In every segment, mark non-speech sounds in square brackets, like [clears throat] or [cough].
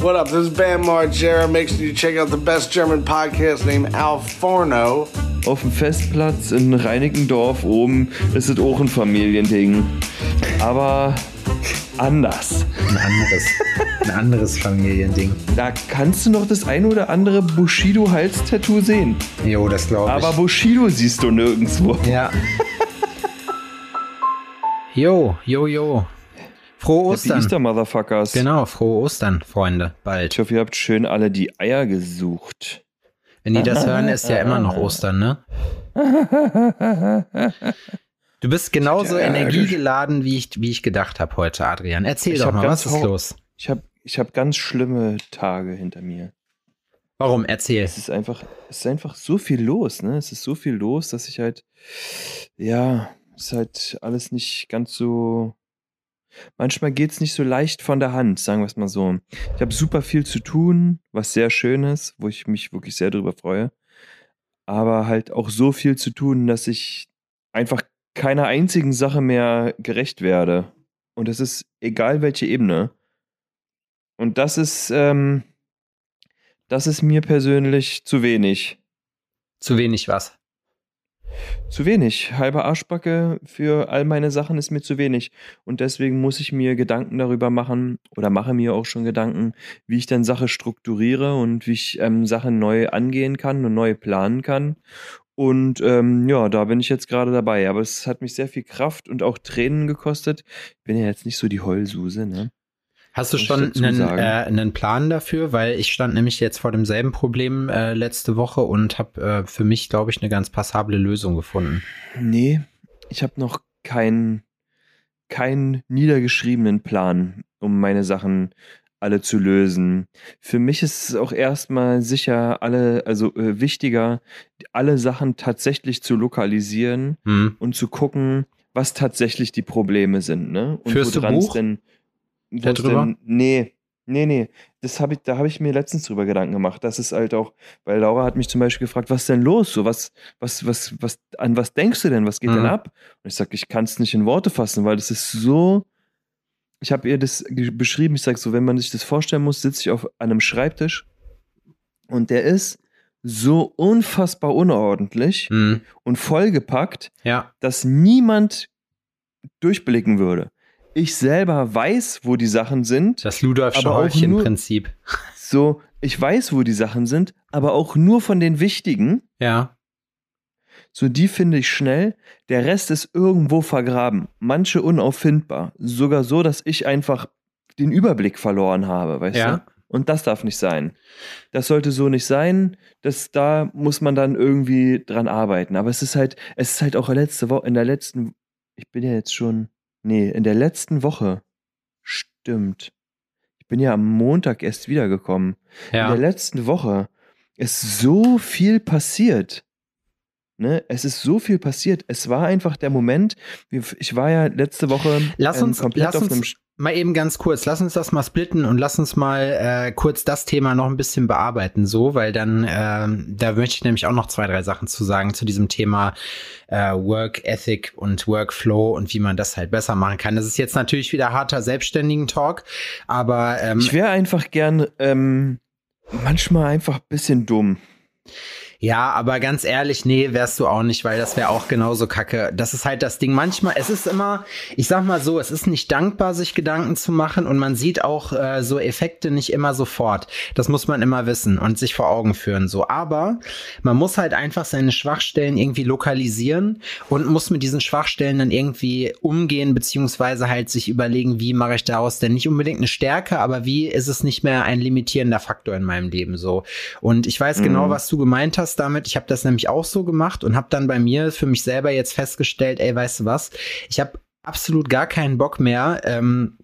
What up? This is Bam Margera. Make sure you check out the best German podcast named Al Forno. Auf dem Festplatz in Reinickendorf oben ist es auch ein Familiending. Aber anders. Ein anderes, ein anderes Familiending. Da kannst du noch das ein oder andere Bushido-Hals-Tattoo sehen. Jo, das glaube ich. Aber Bushido siehst du nirgendwo. Ja. Jo, jo, jo. Frohe Happy Ostern. Easter, Motherfuckers. Genau, frohe Ostern, Freunde. Bald. Ich hoffe, ihr habt schön alle die Eier gesucht. Wenn die das hören, ist ja immer noch [laughs] Ostern, ne? Du bist genauso Ja, energiegeladen, wie ich, wie ich gedacht habe heute, Adrian. Erzähl Ich doch mal, was ist los? Ich habe ich hab ganz schlimme Tage hinter mir. Warum? Erzähl. Es ist einfach, es ist einfach so viel los, ne? Es ist so viel los, dass ich halt, ja, es ist halt alles nicht ganz so. Manchmal geht es nicht so leicht von der Hand, sagen wir es mal so. Ich habe super viel zu tun, was sehr schön ist, wo ich mich wirklich sehr drüber freue. Aber halt auch so viel zu tun, dass ich einfach keiner einzigen Sache mehr gerecht werde. Und das ist egal welche Ebene. Und das ist, ähm, das ist mir persönlich zu wenig. Zu wenig was. Zu wenig. Halbe Arschbacke für all meine Sachen ist mir zu wenig. Und deswegen muss ich mir Gedanken darüber machen oder mache mir auch schon Gedanken, wie ich dann Sache strukturiere und wie ich ähm, Sachen neu angehen kann und neu planen kann. Und ähm, ja, da bin ich jetzt gerade dabei. Aber es hat mich sehr viel Kraft und auch Tränen gekostet. Ich bin ja jetzt nicht so die Heulsuse, ne? Hast du schon einen, äh, einen Plan dafür? Weil ich stand nämlich jetzt vor demselben Problem äh, letzte Woche und habe äh, für mich, glaube ich, eine ganz passable Lösung gefunden. Nee, ich habe noch keinen keinen niedergeschriebenen Plan, um meine Sachen alle zu lösen. Für mich ist es auch erstmal sicher alle, also äh, wichtiger, alle Sachen tatsächlich zu lokalisieren Hm. und zu gucken, was tatsächlich die Probleme sind, ne? Und Führst du Buch denn, wo es darüber? denn, nee, nee, nee, das habe ich, da habe ich mir letztens drüber Gedanken gemacht. Das ist halt auch, weil Laura hat mich zum Beispiel gefragt, was denn los? So, was, was, was, was, an was denkst du denn? Was geht Mhm. denn ab? Und ich sag, ich kann es nicht in Worte fassen, weil das ist so. Ich habe ihr das beschrieben. Ich sag so, wenn man sich das vorstellen muss, sitze ich auf einem Schreibtisch und der ist so unfassbar unordentlich Hm. und vollgepackt, Ja. dass niemand durchblicken würde. Ich selber weiß, wo die Sachen sind. Das Ludolfsche Aber auch Häufchen nur- Prinzip. So, ich weiß, wo die Sachen sind, aber auch nur von den wichtigen. Ja. So, die finde ich schnell. Der Rest ist irgendwo vergraben. Manche unauffindbar. Sogar so, dass ich einfach den Überblick verloren habe, weißt Ja. du? Und das darf nicht sein. Das sollte so nicht sein. Das, da muss man dann irgendwie dran arbeiten. Aber es ist halt, es ist halt auch letzte Woche, in der letzten, ich bin ja jetzt schon, nee, in der letzten Woche. Stimmt. Ich bin ja am Montag erst wiedergekommen. In Ja. der letzten Woche ist so viel passiert. Ne? Es ist so viel passiert. Es war einfach der Moment. Ich war ja letzte Woche Lass ähm, uns, komplett lass auf uns einem. Mal eben ganz kurz, lass uns das mal splitten und lass uns mal äh, kurz das Thema noch ein bisschen bearbeiten, so, weil dann, ähm, da möchte ich nämlich auch noch zwei, drei Sachen zu sagen zu diesem Thema äh, Work Ethic und Workflow und wie man das halt besser machen kann. Das ist jetzt natürlich wieder harter Selbstständigen-Talk, aber ähm, Ich wäre einfach gern ähm, manchmal einfach ein bisschen dumm. Ja, aber ganz ehrlich, nee, wärst du auch nicht, weil das wäre auch genauso kacke. Das ist halt das Ding. Manchmal, es ist immer, ich sag mal so, es ist nicht dankbar, sich Gedanken zu machen und man sieht auch äh, so Effekte nicht immer sofort. Das muss man immer wissen und sich vor Augen führen. So, aber man muss halt einfach seine Schwachstellen irgendwie lokalisieren und muss mit diesen Schwachstellen dann irgendwie umgehen, beziehungsweise halt sich überlegen, wie mache ich daraus denn nicht unbedingt eine Stärke, aber wie ist es nicht mehr ein limitierender Faktor in meinem Leben so. Und ich weiß genau, Mhm. was du gemeint hast damit. Ich habe das nämlich auch so gemacht und habe dann bei mir für mich selber jetzt festgestellt, ey, weißt du was? Ich habe absolut gar keinen Bock mehr, ähm,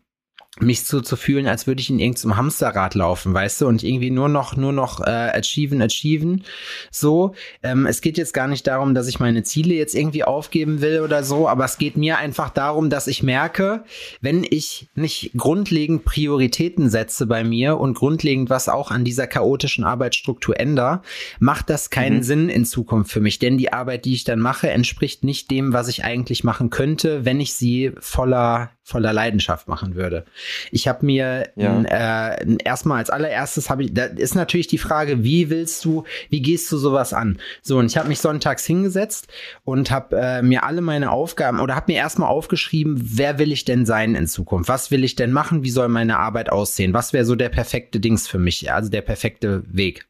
mich so zu fühlen, als würde ich in irgendeinem Hamsterrad laufen, weißt du, und irgendwie nur noch, nur noch äh, achieven, achieven. So, ähm, es geht jetzt gar nicht darum, dass ich meine Ziele jetzt irgendwie aufgeben will oder so, aber es geht mir einfach darum, dass ich merke, wenn ich nicht grundlegend Prioritäten setze bei mir und grundlegend was auch an dieser chaotischen Arbeitsstruktur ändere, macht das keinen Mhm. Sinn in Zukunft für mich, denn die Arbeit, die ich dann mache, entspricht nicht dem, was ich eigentlich machen könnte, wenn ich sie voller voller Leidenschaft machen würde. Ich habe mir ja. äh, erstmal als allererstes habe ich, da ist natürlich die Frage, wie willst du, wie gehst du sowas an? So, und ich habe mich sonntags hingesetzt und habe äh, mir alle meine Aufgaben oder habe mir erstmal aufgeschrieben, wer will ich denn sein in Zukunft? Was will ich denn machen? Wie soll meine Arbeit aussehen? Was wäre so der perfekte Dings für mich, also der perfekte Weg?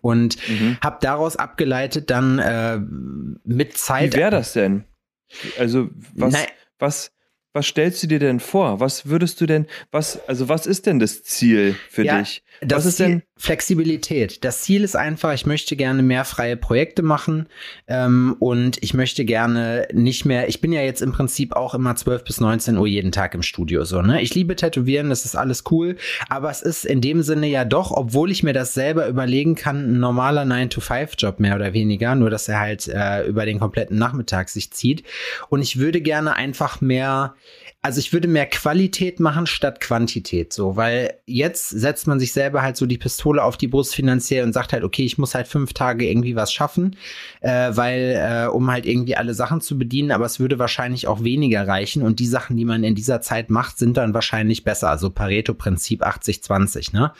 Und mhm. habe daraus abgeleitet dann äh, mit Zeit. Wie wäre das denn? Also was, Nein. was, was stellst du dir denn vor? Was würdest du denn, was, also was ist denn das Ziel für ja, dich? Das was ist Ziel, denn Flexibilität. Das Ziel ist einfach, ich möchte gerne mehr freie Projekte machen ähm, und ich möchte gerne nicht mehr, ich bin ja jetzt im Prinzip auch immer 12 bis 19 Uhr jeden Tag im Studio so, ne? Ich liebe Tätowieren, das ist alles cool, aber es ist in dem Sinne ja doch, obwohl ich mir das selber überlegen kann, ein normaler 9-to-5-Job mehr oder weniger, nur dass er halt äh, über den kompletten Nachmittag sich zieht und ich würde gerne einfach mehr also ich würde mehr Qualität machen statt Quantität, so, weil jetzt setzt man sich selber halt so die Pistole auf die Brust finanziell und sagt halt, okay, ich muss halt fünf Tage irgendwie was schaffen, äh, weil, äh, um halt irgendwie alle Sachen zu bedienen, aber es würde wahrscheinlich auch weniger reichen und die Sachen, die man in dieser Zeit macht, sind dann wahrscheinlich besser, also Pareto-Prinzip 80-20, ne?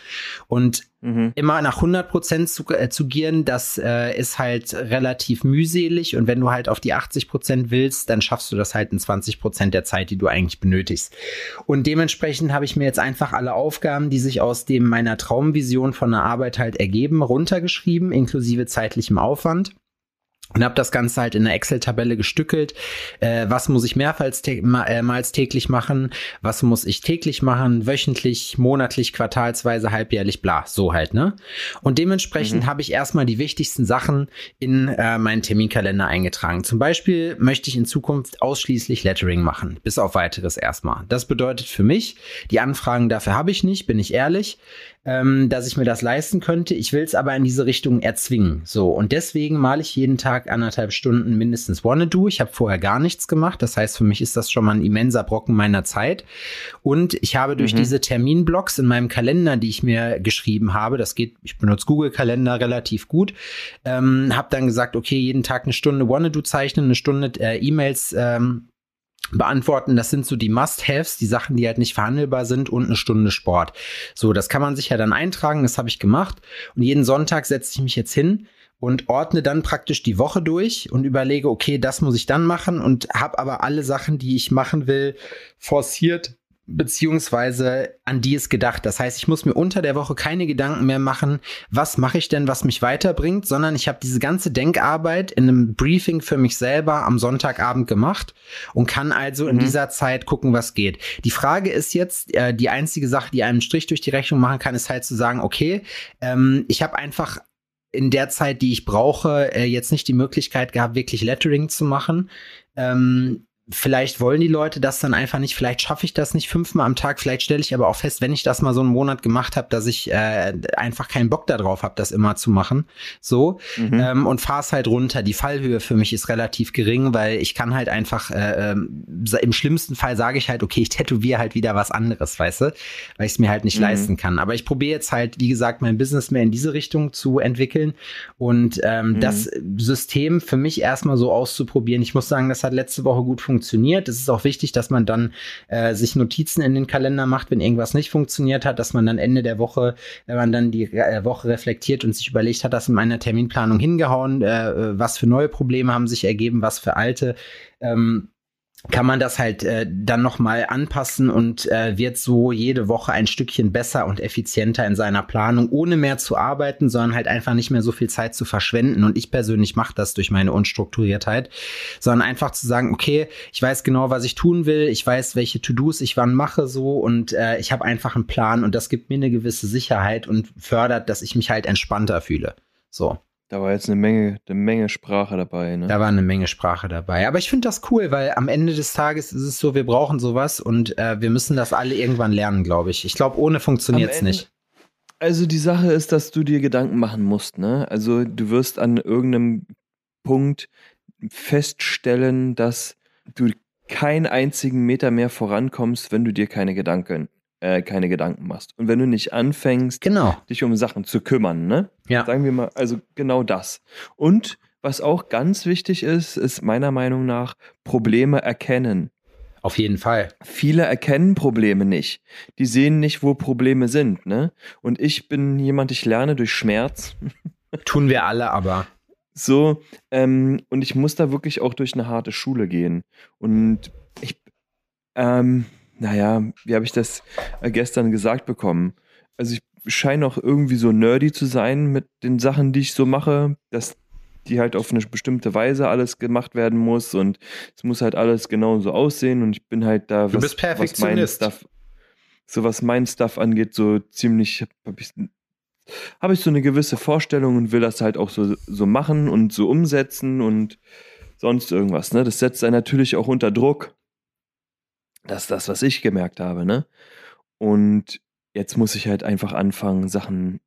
Und Mhm. Immer nach 100 Prozent zu, äh, zu gieren, das äh, ist halt relativ mühselig. Und wenn du halt auf die 80 Prozent willst, dann schaffst du das halt in 20 Prozent der Zeit, die du eigentlich benötigst. Und dementsprechend habe ich mir jetzt einfach alle Aufgaben, die sich aus dem meiner Traumvision von der Arbeit halt ergeben, runtergeschrieben, inklusive zeitlichem Aufwand und habe das Ganze halt in einer Excel-Tabelle gestückelt. Äh, was muss ich mehrmals äh, täglich machen? Was muss ich täglich machen? Wöchentlich, monatlich, quartalsweise, halbjährlich, bla. So halt, ne? Und dementsprechend mhm. habe ich erstmal die wichtigsten Sachen in äh, meinen Terminkalender eingetragen. Zum Beispiel möchte ich in Zukunft ausschließlich Lettering machen, bis auf weiteres erstmal. Das bedeutet für mich, die Anfragen dafür habe ich nicht, bin ich ehrlich ähm, dass ich mir das leisten könnte. Ich will es aber in diese Richtung erzwingen. So, und deswegen male ich jeden Tag anderthalb Stunden mindestens Wanna-Do. Ich habe vorher gar nichts gemacht. Das heißt, für mich ist das schon mal ein immenser Brocken meiner Zeit. Und ich habe durch mhm. diese Terminblocks in meinem Kalender, die ich mir geschrieben habe, das geht, ich benutze Google-Kalender relativ gut, ähm, habe dann gesagt, okay, jeden Tag eine Stunde Wanna-Do zeichnen, eine Stunde äh, E-Mails ähm, beantworten. Das sind so die Must-Haves, die Sachen, die halt nicht verhandelbar sind und eine Stunde Sport. So, das kann man sich ja dann eintragen, das habe ich gemacht. Und jeden Sonntag setze ich mich jetzt hin und ordne dann praktisch die Woche durch und überlege, okay, das muss ich dann machen und habe aber alle Sachen, die ich machen will, forciert beziehungsweise an die ist gedacht. Das heißt, ich muss mir unter der Woche keine Gedanken mehr machen, was mache ich denn, was mich weiterbringt, sondern ich habe diese ganze Denkarbeit in einem Briefing für mich selber am Sonntagabend gemacht und kann also mhm. in dieser Zeit gucken, was geht. Die Frage ist jetzt, äh, die einzige Sache, die einem Strich durch die Rechnung machen kann, ist halt zu sagen, okay, ähm, ich habe einfach in der Zeit, die ich brauche, äh, jetzt nicht die Möglichkeit gehabt, wirklich Lettering zu machen. Ähm, vielleicht wollen die Leute das dann einfach nicht, vielleicht schaffe ich das nicht fünfmal am Tag, vielleicht stelle ich aber auch fest, wenn ich das mal so einen Monat gemacht habe, dass ich äh, einfach keinen Bock darauf habe, das immer zu machen. So mhm. ähm, und fahre es halt runter. Die Fallhöhe für mich ist relativ gering, weil ich kann halt einfach, äh, ähm, im schlimmsten Fall sage ich halt, okay, ich tätowiere halt wieder was anderes, weißt du, weil ich es mir halt nicht mhm. leisten kann. Aber ich probiere jetzt halt, wie gesagt, mein Business mehr in diese Richtung zu entwickeln und ähm, mhm. das System für mich erstmal so auszuprobieren. Ich muss sagen, das hat letzte Woche gut funktioniert funktioniert. Es ist auch wichtig, dass man dann äh, sich Notizen in den Kalender macht, wenn irgendwas nicht funktioniert hat, dass man dann Ende der Woche, wenn man dann die äh, Woche reflektiert und sich überlegt hat, das in meiner Terminplanung hingehauen, äh, was für neue Probleme haben sich ergeben, was für alte. Ähm, kann man das halt äh, dann nochmal anpassen und äh, wird so jede Woche ein Stückchen besser und effizienter in seiner Planung, ohne mehr zu arbeiten, sondern halt einfach nicht mehr so viel Zeit zu verschwenden. Und ich persönlich mache das durch meine Unstrukturiertheit, sondern einfach zu sagen, okay, ich weiß genau, was ich tun will, ich weiß, welche To-Dos ich wann mache so und äh, ich habe einfach einen Plan und das gibt mir eine gewisse Sicherheit und fördert, dass ich mich halt entspannter fühle. So. Da war jetzt eine Menge, eine Menge Sprache dabei. Ne? Da war eine Menge Sprache dabei. Aber ich finde das cool, weil am Ende des Tages ist es so, wir brauchen sowas und äh, wir müssen das alle irgendwann lernen, glaube ich. Ich glaube, ohne funktioniert es nicht. Also die Sache ist, dass du dir Gedanken machen musst. Ne? Also du wirst an irgendeinem Punkt feststellen, dass du keinen einzigen Meter mehr vorankommst, wenn du dir keine Gedanken äh, keine Gedanken machst. Und wenn du nicht anfängst, genau. dich um Sachen zu kümmern, ne? Ja. Sagen wir mal, also genau das. Und was auch ganz wichtig ist, ist meiner Meinung nach Probleme erkennen. Auf jeden Fall. Viele erkennen Probleme nicht. Die sehen nicht, wo Probleme sind, ne? Und ich bin jemand, ich lerne durch Schmerz. [laughs] Tun wir alle aber. So, ähm, und ich muss da wirklich auch durch eine harte Schule gehen. Und ich, ähm, naja, wie habe ich das äh, gestern gesagt bekommen? Also ich scheine auch irgendwie so nerdy zu sein mit den Sachen, die ich so mache, dass die halt auf eine bestimmte Weise alles gemacht werden muss und es muss halt alles genau so aussehen und ich bin halt da, Du bist was mein Perfektionist. Stuff, so was mein Stuff angeht, so ziemlich, habe ich, hab ich so eine gewisse Vorstellung und will das halt auch so, so machen und so umsetzen und sonst irgendwas, ne? Das setzt einen natürlich auch unter Druck. Das ist das, was ich gemerkt habe, ne? Und jetzt muss ich halt einfach anfangen, Sachen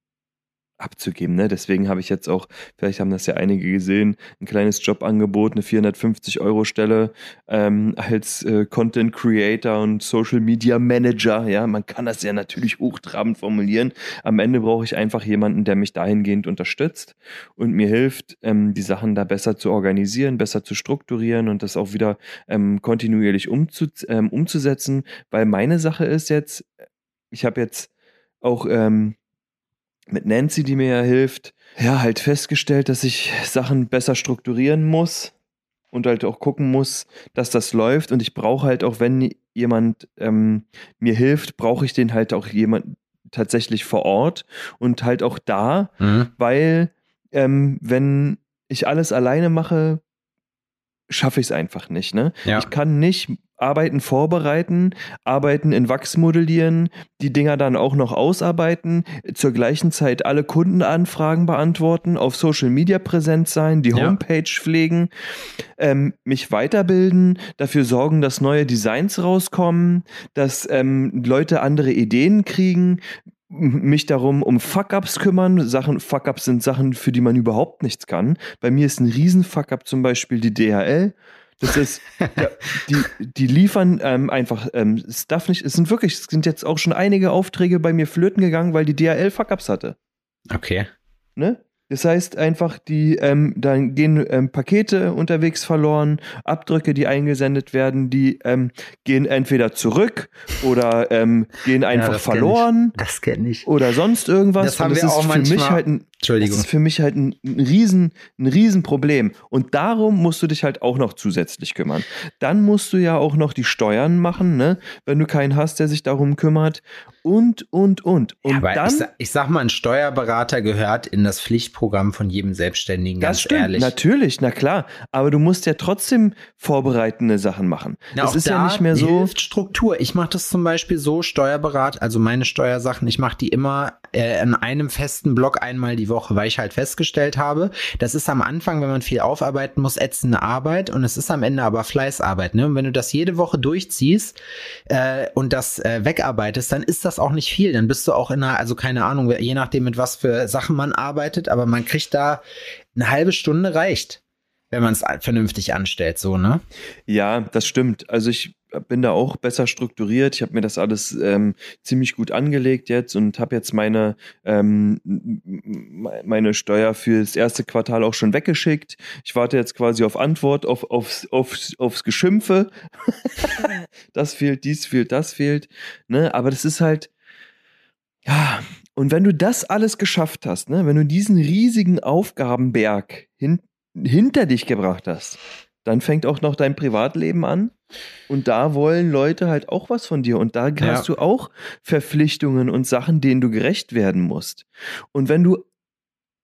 abzugeben. Ne? Deswegen habe ich jetzt auch, vielleicht haben das ja einige gesehen, ein kleines Jobangebot, eine 450-Euro-Stelle ähm, als äh, Content Creator und Social Media Manager. Ja, man kann das ja natürlich hochtrabend formulieren. Am Ende brauche ich einfach jemanden, der mich dahingehend unterstützt und mir hilft, ähm, die Sachen da besser zu organisieren, besser zu strukturieren und das auch wieder ähm, kontinuierlich umzu ähm, umzusetzen. Weil meine Sache ist jetzt, ich habe jetzt auch ähm, mit Nancy, die mir ja hilft, ja, halt festgestellt, dass ich Sachen besser strukturieren muss und halt auch gucken muss, dass das läuft. Und ich brauche halt auch, wenn jemand ähm, mir hilft, brauche ich den halt auch jemand tatsächlich vor Ort und halt auch da, Mhm. weil ähm, wenn ich alles alleine mache, schaffe ich es einfach nicht. Ne? Ja. Ich kann nicht Arbeiten vorbereiten, Arbeiten in Wachs modellieren, die Dinger dann auch noch ausarbeiten, zur gleichen Zeit alle Kundenanfragen beantworten, auf Social Media präsent sein, die Ja. Homepage pflegen, ähm, mich weiterbilden, dafür sorgen, dass neue Designs rauskommen, dass ähm, Leute andere Ideen kriegen, mich darum um Fuck-Ups kümmern. Sachen, Fuck-Ups sind Sachen, für die man überhaupt nichts kann. Bei mir ist ein riesen Fuck-Up zum Beispiel die DHL. Das ist, [laughs] ja, die, die liefern ähm, einfach ähm, Stuff nicht. Es sind wirklich, es sind jetzt auch schon einige Aufträge bei mir flöten gegangen, weil die DHL Fuck-Ups hatte. Okay. Ne? Das heißt einfach, die, ähm, dann gehen ähm, Pakete unterwegs verloren, Abdrücke, die eingesendet werden, die ähm, gehen entweder zurück oder ähm, gehen einfach das kenn ich. verloren Das kenne ich. oder sonst irgendwas. Das haben das wir ist auch für manchmal. mich halt ein, das Entschuldigung. ist für mich halt ein, ein riesen, ein riesen Problem. Und darum musst du dich halt auch noch zusätzlich kümmern. Dann musst du ja auch noch die Steuern machen, ne? Wenn du keinen hast, der sich darum kümmert. Und, und, und. Und Ja, aber dann. ich, ich sag mal, ein Steuerberater gehört in das Pflichtprogramm von jedem Selbstständigen, ganz das stimmt, ehrlich. natürlich, na klar. Aber du musst ja trotzdem vorbereitende Sachen machen. Na, auch ist ja da nicht mehr so. Hilft Struktur. Ich mache das zum Beispiel so, Steuerberat, also meine Steuersachen, ich mache die immer äh, in einem festen Block einmal die Woche, weil ich halt festgestellt habe, das ist am Anfang, wenn man viel aufarbeiten muss, ätzende Arbeit und es ist am Ende aber Fleißarbeit. Ne? Und wenn du das jede Woche durchziehst äh, und das äh, wegarbeitest, dann ist das auch nicht viel. Dann bist du auch in einer, also keine Ahnung, je nachdem, mit was für Sachen man arbeitet, aber man kriegt da eine halbe Stunde reicht, wenn man es vernünftig anstellt, so, ne? Ja, das stimmt. Also ich bin da auch besser strukturiert. Ich habe mir das alles ähm, ziemlich gut angelegt jetzt und habe jetzt meine, ähm, meine Steuer für das erste Quartal auch schon weggeschickt. Ich warte jetzt quasi auf Antwort, auf, aufs, aufs, aufs Geschimpfe. [laughs] das fehlt, dies fehlt, das fehlt. Ne? Aber das ist halt, ja, und wenn du das alles geschafft hast, ne, wenn du diesen riesigen Aufgabenberg hin, hinter dich gebracht hast, dann fängt auch noch dein Privatleben an. Und da wollen Leute halt auch was von dir. Und da Ja. hast du auch Verpflichtungen und Sachen, denen du gerecht werden musst. Und wenn du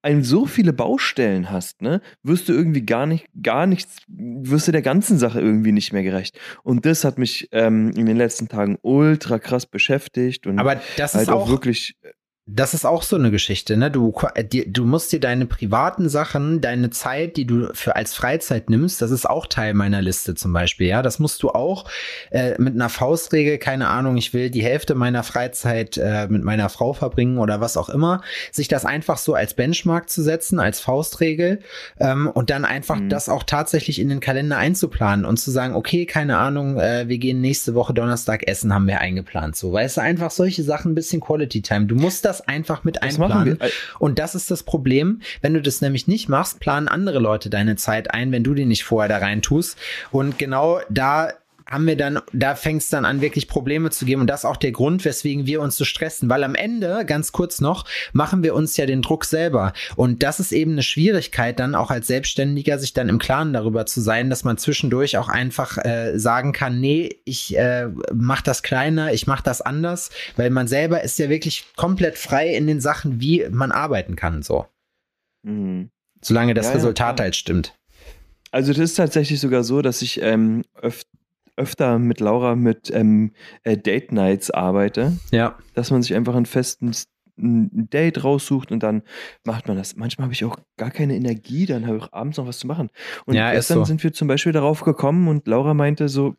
ein, so viele Baustellen hast, ne, wirst du irgendwie gar nicht, gar nichts, wirst du der ganzen Sache irgendwie nicht mehr gerecht. Und das hat mich ähm, in den letzten Tagen ultra krass beschäftigt und Aber das halt ist auch auch wirklich Das ist auch so eine Geschichte, ne? Du, du musst dir deine privaten Sachen, deine Zeit, die du für als Freizeit nimmst, das ist auch Teil meiner Liste zum Beispiel, ja. Das musst du auch äh, mit einer Faustregel, keine Ahnung, ich will die Hälfte meiner Freizeit äh, mit meiner Frau verbringen oder was auch immer, sich das einfach so als Benchmark zu setzen, als Faustregel ähm, und dann einfach Mhm. das auch tatsächlich in den Kalender einzuplanen und zu sagen, okay, keine Ahnung, äh, wir gehen nächste Woche Donnerstag essen, haben wir eingeplant. So, weißt du, einfach solche Sachen, ein bisschen Quality Time. Du musst das einfach mit das einplanen. Und das ist das Problem. Wenn du das nämlich nicht machst, planen andere Leute deine Zeit ein, wenn du die nicht vorher da rein tust. Und genau da haben wir dann, da fängt es dann an, wirklich Probleme zu geben. Und das ist auch der Grund, weswegen wir uns so stressen. Weil am Ende, ganz kurz noch, machen wir uns ja den Druck selber. Und das ist eben eine Schwierigkeit, dann auch als Selbstständiger sich dann im Klaren darüber zu sein, dass man zwischendurch auch einfach äh, sagen kann, nee, ich äh, mach das kleiner, ich mach das anders, weil man selber ist ja wirklich komplett frei in den Sachen, wie man arbeiten kann, so. Mhm. Solange das ja, Resultat ja, halt stimmt. Also das ist tatsächlich sogar so, dass ich ähm, öf öfter mit Laura mit ähm, äh, Date Nights arbeite. Ja. Dass man sich einfach ein festes ein Date raussucht und dann macht man das. Manchmal habe ich auch gar keine Energie, dann habe ich abends noch was zu machen. Und ja, gestern so. sind wir zum Beispiel darauf gekommen und Laura meinte so,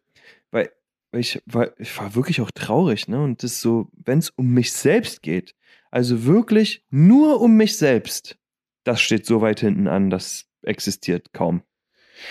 weil, weil ich, war, ich war wirklich auch traurig, ne? Und das ist so, wenn es um mich selbst geht, also wirklich nur um mich selbst, das steht so weit hinten an, das existiert kaum.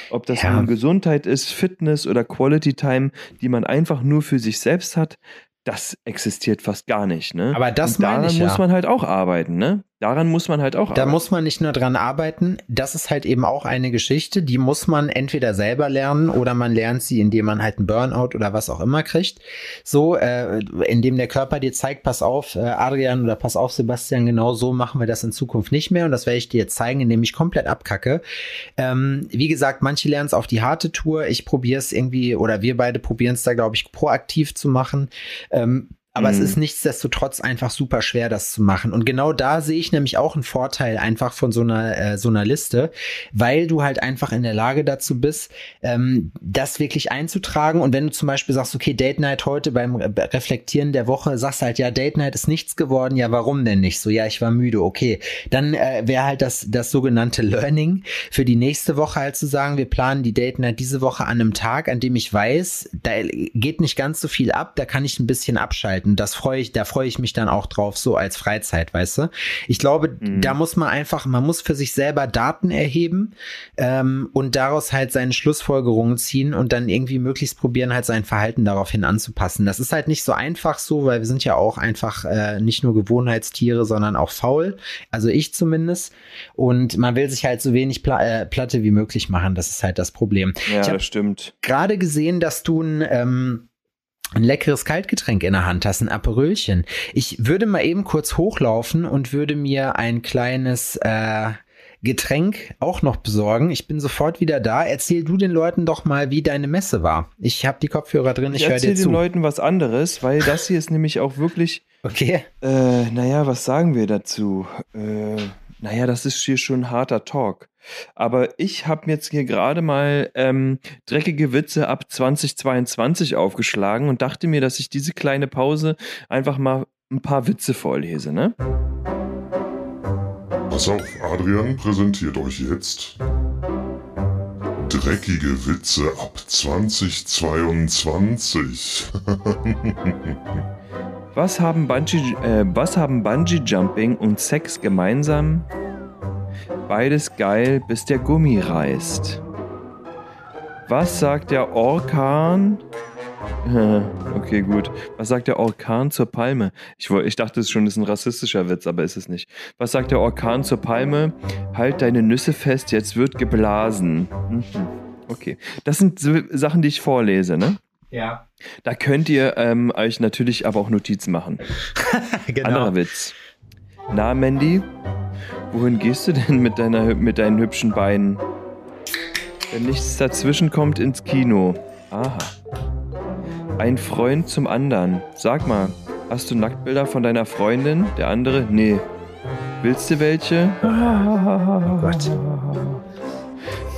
Ob das ja. nun Gesundheit ist, Fitness oder Quality Time, die man einfach nur für sich selbst hat, das existiert fast gar nicht. Ne? Aber das Und daran ich, ja. muss man halt auch arbeiten. Ne? Daran muss man halt auch arbeiten. Da muss man nicht nur dran arbeiten. Das ist halt eben auch eine Geschichte, die muss man entweder selber lernen oder man lernt sie, indem man halt einen Burnout oder was auch immer kriegt. So, äh, indem der Körper dir zeigt, pass auf, äh, Adrian oder pass auf, Sebastian, genau so machen wir das in Zukunft nicht mehr. Und das werde ich dir jetzt zeigen, indem ich komplett abkacke. Ähm, wie gesagt, manche lernen es auf die harte Tour. Ich probiere es irgendwie, oder wir beide probieren es da, glaube ich, proaktiv zu machen. Ähm, aber mhm. es ist nichtsdestotrotz einfach super schwer, das zu machen. Und genau da sehe ich nämlich auch einen Vorteil einfach von so einer, äh, so einer Liste, weil du halt einfach in der Lage dazu bist, ähm, das wirklich einzutragen. Und wenn du zum Beispiel sagst, okay, Date Night heute beim Reflektieren der Woche, sagst halt, ja, Date Night ist nichts geworden, ja, warum denn nicht? So, ja, ich war müde, okay. Dann äh, wäre halt das, das sogenannte [laughs] Learning für die nächste Woche halt zu sagen, wir planen die Date Night diese Woche an einem Tag, an dem ich weiß, da geht nicht ganz so viel ab, da kann ich ein bisschen abschalten gestalten. Das freue ich, da freue ich mich dann auch drauf, so als Freizeit, weißt du? Ich glaube, mhm. da muss man einfach, man muss für sich selber Daten erheben ähm, und daraus halt seine Schlussfolgerungen ziehen und dann irgendwie möglichst probieren, halt sein Verhalten daraufhin anzupassen. Das ist halt nicht so einfach so, weil wir sind ja auch einfach äh, nicht nur Gewohnheitstiere, sondern auch faul. Also ich zumindest. Und man will sich halt so wenig Pla äh, Platte wie möglich machen. Das ist halt das Problem. Ja, das stimmt. Gerade gesehen, dass du ein ähm, ein leckeres Kaltgetränk in der Hand hast, ein Aperölchen. Ich würde mal eben kurz hochlaufen und würde mir ein kleines äh, Getränk auch noch besorgen. Ich bin sofort wieder da. Erzähl du den Leuten doch mal, wie deine Messe war. Ich habe die Kopfhörer drin, ich, ich höre dir zu. den Leuten was anderes, weil das hier ist nämlich auch wirklich. [laughs] Okay. Äh, naja, was sagen wir dazu? Äh, naja, das ist hier schon harter Talk. Aber ich habe jetzt hier gerade mal ähm, dreckige Witze ab 2022 aufgeschlagen und dachte mir, dass ich diese kleine Pause einfach mal ein paar Witze vorlese, ne? Pass auf, Adrian präsentiert euch jetzt dreckige Witze ab 2022. [laughs] was haben Bungee, äh, was haben Bungee Jumping und Sex gemeinsam? Beides geil, bis der Gummi reißt. Was sagt der Orkan? [laughs] Okay, gut. Was sagt der Orkan zur Palme? Ich, ich dachte es schon, ist ein rassistischer Witz, aber ist es nicht. Was sagt der Orkan zur Palme? Halt deine Nüsse fest, jetzt wird geblasen. Mhm. Okay. Das sind Sachen, die ich vorlese, ne? Ja. Da könnt ihr ähm, euch natürlich aber auch Notizen machen. [laughs] genau. Anderer Witz. Na, Mandy, wohin gehst du denn mit, deiner, mit deinen hübschen Beinen? Wenn nichts dazwischen kommt, ins Kino. Aha. Ein Freund zum anderen. Sag mal, hast du Nacktbilder von deiner Freundin? Der andere? Nee. Willst du welche? Oh Gott.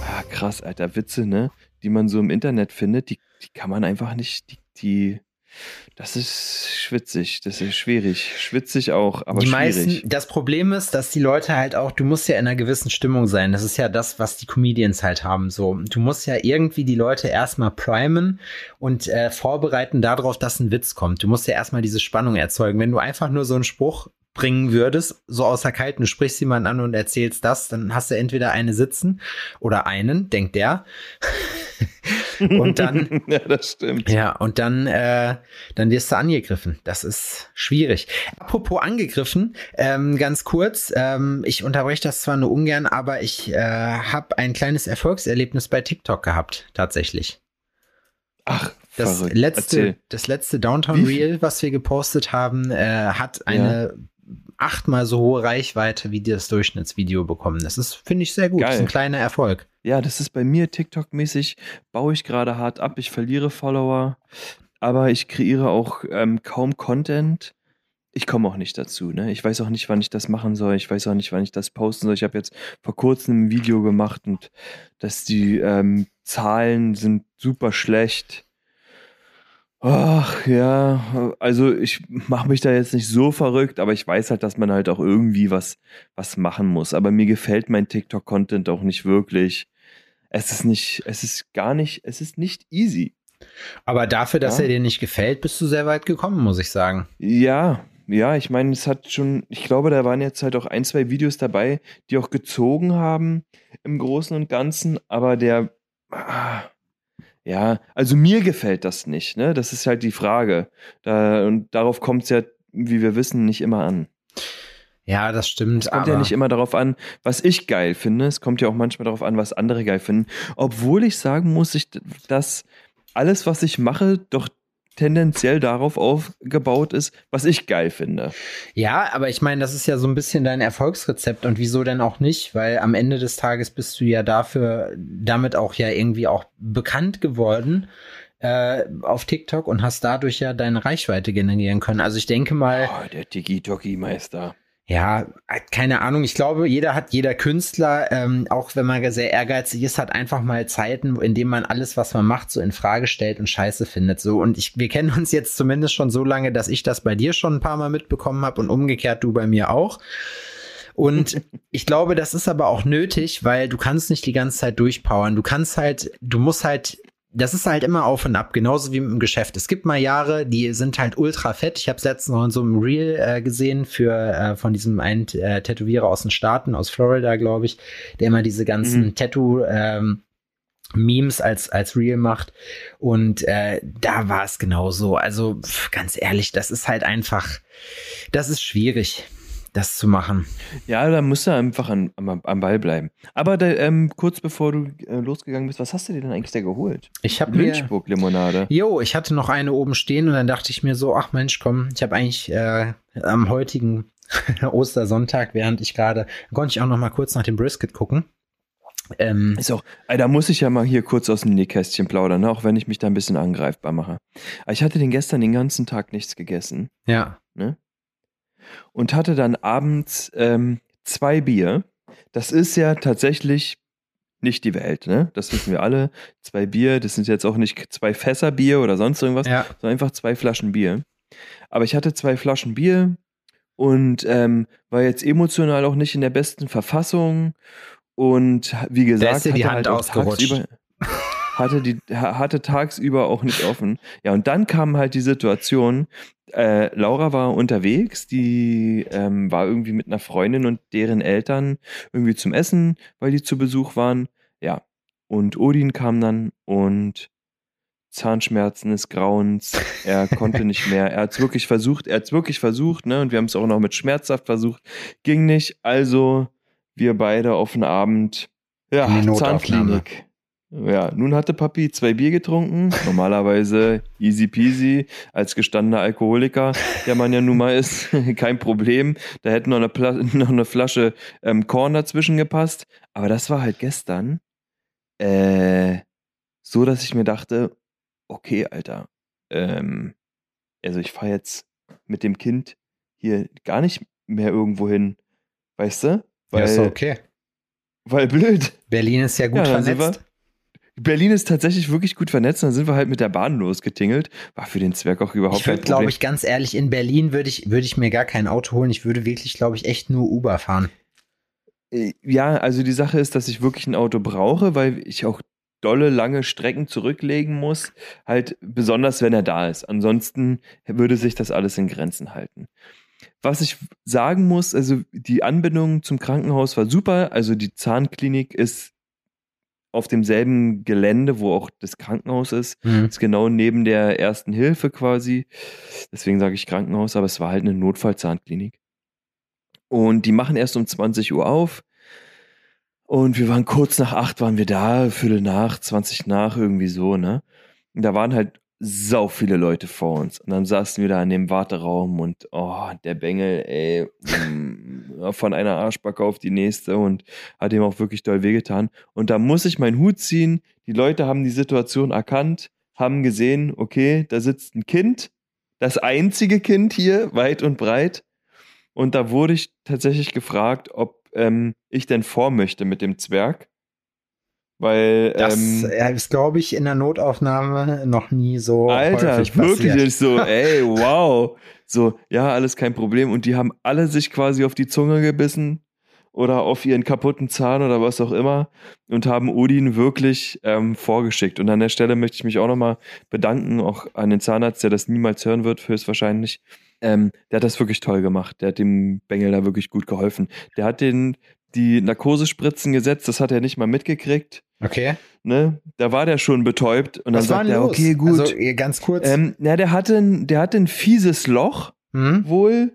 Ah, krass, Alter. Witze, ne? Die man so im Internet findet, die, die kann man einfach nicht, die, die das ist schwitzig, das ist schwierig. Schwitzig auch, aber die schwierig. Meisten, das Problem ist, dass die Leute halt auch, du musst ja in einer gewissen Stimmung sein. Das ist ja das, was die Comedians halt haben. So, du musst ja irgendwie die Leute erstmal primen und äh, vorbereiten darauf, dass ein Witz kommt. Du musst ja erstmal diese Spannung erzeugen. Wenn du einfach nur so einen Spruch bringen würdest, so außer Kalten, du sprichst jemanden an und erzählst das, dann hast du entweder eine sitzen oder einen, denkt der. [laughs] [laughs] und dann. [laughs] ja, das stimmt. Ja, und dann, äh, dann wirst du angegriffen. Das ist schwierig. Apropos angegriffen, ähm, ganz kurz, ähm, ich unterbreche das zwar nur ungern, aber ich äh, habe ein kleines Erfolgserlebnis bei TikTok gehabt, tatsächlich. Ach, Das verrückt. letzte, Erzähl. das letzte Downtown Reel, was wir gepostet haben, äh, hat eine achtmal so hohe Reichweite wie das Durchschnittsvideo bekommen. Das ist, finde ich, sehr gut. Das ist Geil. ein kleiner Erfolg. Ja, das ist bei mir TikTok-mäßig, baue ich gerade hart ab. Ich verliere Follower, aber ich kreiere auch ähm, kaum Content. Ich komme auch nicht dazu. Ne? Ich weiß auch nicht, wann ich das machen soll. Ich weiß auch nicht, wann ich das posten soll. Ich habe jetzt vor kurzem ein Video gemacht und dass die ähm, Zahlen sind super schlecht. Ach ja, also ich mache mich da jetzt nicht so verrückt, aber ich weiß halt, dass man halt auch irgendwie was, was machen muss. Aber mir gefällt mein TikTok-Content auch nicht wirklich. Es ist nicht, es ist gar nicht, es ist nicht easy. Aber dafür, dass Ja. er dir nicht gefällt, bist du sehr weit gekommen, muss ich sagen. Ja, ja, ich meine, es hat schon, ich glaube, da waren jetzt halt auch ein, zwei Videos dabei, die auch gezogen haben im Großen und Ganzen, aber der, ah, ja, also mir gefällt das nicht, ne? Das ist halt die Frage. Da, und darauf kommt es ja, wie wir wissen, nicht immer an. Ja, das stimmt. Es kommt ja nicht immer darauf an, was ich geil finde. Es kommt ja auch manchmal darauf an, was andere geil finden. Obwohl ich sagen muss, ich, dass alles, was ich mache, doch tendenziell darauf aufgebaut ist, was ich geil finde. Ja, aber ich meine, das ist ja so ein bisschen dein Erfolgsrezept und wieso denn auch nicht? Weil am Ende des Tages bist du ja dafür, damit auch ja irgendwie auch bekannt geworden äh, auf TikTok und hast dadurch ja deine Reichweite generieren können. Also ich denke mal, Oh, der Tiki-Toki-Meister. Ja, keine Ahnung. Ich glaube, jeder hat, jeder Künstler, ähm, auch wenn man sehr ehrgeizig ist, hat einfach mal Zeiten, in denen man alles, was man macht, so in Frage stellt und Scheiße findet. So und ich, wir kennen uns jetzt zumindest schon so lange, dass ich das bei dir schon ein paar Mal mitbekommen habe und umgekehrt du bei mir auch. Und [laughs] ich glaube, das ist aber auch nötig, weil du kannst nicht die ganze Zeit durchpowern. Du kannst halt, du musst halt das ist halt immer auf und ab, genauso wie im Geschäft. Es gibt mal Jahre, die sind halt ultra fett. Ich habe es letztens noch in so einem Reel äh, gesehen für äh, von diesem einen äh, Tätowierer aus den Staaten, aus Florida, glaube ich, der immer diese ganzen Mhm. Tattoo ähm, Memes als als Reel macht und äh, da war es genauso. Also pf, ganz ehrlich, das ist halt einfach, das ist schwierig, das zu machen. Ja, da musst du einfach an, am, am Ball bleiben. Aber da, ähm, kurz bevor du äh, losgegangen bist, was hast du dir denn eigentlich da geholt? Ich habe mir Lynchburg-Limonade. Jo, ich hatte noch eine oben stehen und dann dachte ich mir so, ach Mensch, komm, ich habe eigentlich äh, am heutigen [laughs] Ostersonntag, während ich gerade, konnte ich auch noch mal kurz nach dem Brisket gucken. Ähm, Ist auch, ey, da muss ich ja mal hier kurz aus dem Nähkästchen plaudern, ne? auch wenn ich mich da ein bisschen angreifbar mache. Aber ich hatte den gestern den ganzen Tag nichts gegessen ja, und hatte dann abends ähm, zwei Bier. Das ist ja tatsächlich nicht die Welt, ne? Das wissen wir alle. Zwei Bier, das sind jetzt auch nicht zwei Fässer Bier oder sonst irgendwas, ja, sondern einfach zwei Flaschen Bier. Aber ich hatte zwei Flaschen Bier und ähm, war jetzt emotional auch nicht in der besten Verfassung. Und wie gesagt, ist dir die Hand halt auch ausgerutscht. [laughs] hatte, die, ha- hatte tagsüber auch nicht offen. Ja, und dann kam halt die Situation, äh, Laura war unterwegs, die ähm, war irgendwie mit einer Freundin und deren Eltern irgendwie zum Essen, weil die zu Besuch waren. Ja, und Odin kam dann und Zahnschmerzen des Grauens, er konnte nicht mehr. Er hat es wirklich versucht, er hat es wirklich versucht, ne? Und wir haben es auch noch mit Schmerzhaft versucht. Ging nicht. Also wir beide auf den Abend, ja. Zahnklinik. Ja, nun hatte Papi zwei Bier getrunken. Normalerweise easy peasy. Als gestandener Alkoholiker, der man ja nun mal ist, [laughs] kein Problem. Da hätte noch eine, Pla [laughs] noch eine Flasche ähm, Korn dazwischen gepasst. Aber das war halt gestern äh, so, dass ich mir dachte, okay, Alter, ähm, also ich fahre jetzt mit dem Kind hier gar nicht mehr irgendwo hin, weißt du? Weil, ja, ist okay. weil blöd. Berlin ist ja gut Ja, vernetzt. Berlin ist tatsächlich wirklich gut vernetzt. Dann sind wir halt mit der Bahn losgetingelt. War für den Zwerg auch überhaupt Ich würde, kein glaube Problem. ich, ganz ehrlich, in Berlin würde ich, würde ich mir gar kein Auto holen. Ich würde wirklich, glaube ich, echt nur Uber fahren. Äh, Ja, also die Sache ist, dass ich wirklich ein Auto brauche, weil ich auch dolle lange Strecken zurücklegen muss. Halt besonders, wenn er da ist. Ansonsten würde sich das alles in Grenzen halten. Was ich sagen muss, also die Anbindung zum Krankenhaus war super. Also die Zahnklinik ist auf demselben Gelände, wo auch das Krankenhaus ist. Hm. Ist genau neben der ersten Hilfe quasi. Deswegen sage ich Krankenhaus, aber es war halt eine Notfallzahnklinik. Und die machen erst um 20 Uhr auf. Und wir waren kurz nach acht, waren wir da, Viertel nach, 20 nach, irgendwie so, ne? Und da waren halt sau viele Leute vor uns. Und dann saßen wir da in dem Warteraum und oh, der Bengel, ey, mm, [laughs] von einer Arschbacke auf die nächste und hat ihm auch wirklich doll wehgetan. Und da muss ich meinen Hut ziehen. Die Leute haben die Situation erkannt, haben gesehen, okay, da sitzt ein Kind, das einzige Kind hier, weit und breit. Und da wurde ich tatsächlich gefragt, ob ähm, ich denn vor möchte mit dem Zwerg. Weil Das ähm, äh, ist, glaube ich, in der Notaufnahme noch nie so Alter, wirklich ist so, [laughs] ey, wow. So, ja, alles kein Problem. Und die haben alle sich quasi auf die Zunge gebissen oder auf ihren kaputten Zahn oder was auch immer und haben Odin wirklich ähm, vorgeschickt. Und an der Stelle möchte ich mich auch nochmal bedanken, auch an den Zahnarzt, der das niemals hören wird, höchstwahrscheinlich. Ähm, der hat das wirklich toll gemacht. Der hat dem Bengel da wirklich gut geholfen. Der hat den die Narkosespritzen gesetzt, das hat er nicht mal mitgekriegt. Okay. Ne? Da war der schon betäubt und dann Was war sagt er, los? okay, gut. Also, ganz kurz. Ähm, na, der hatte, ein, der hatte ein fieses Loch hm? wohl.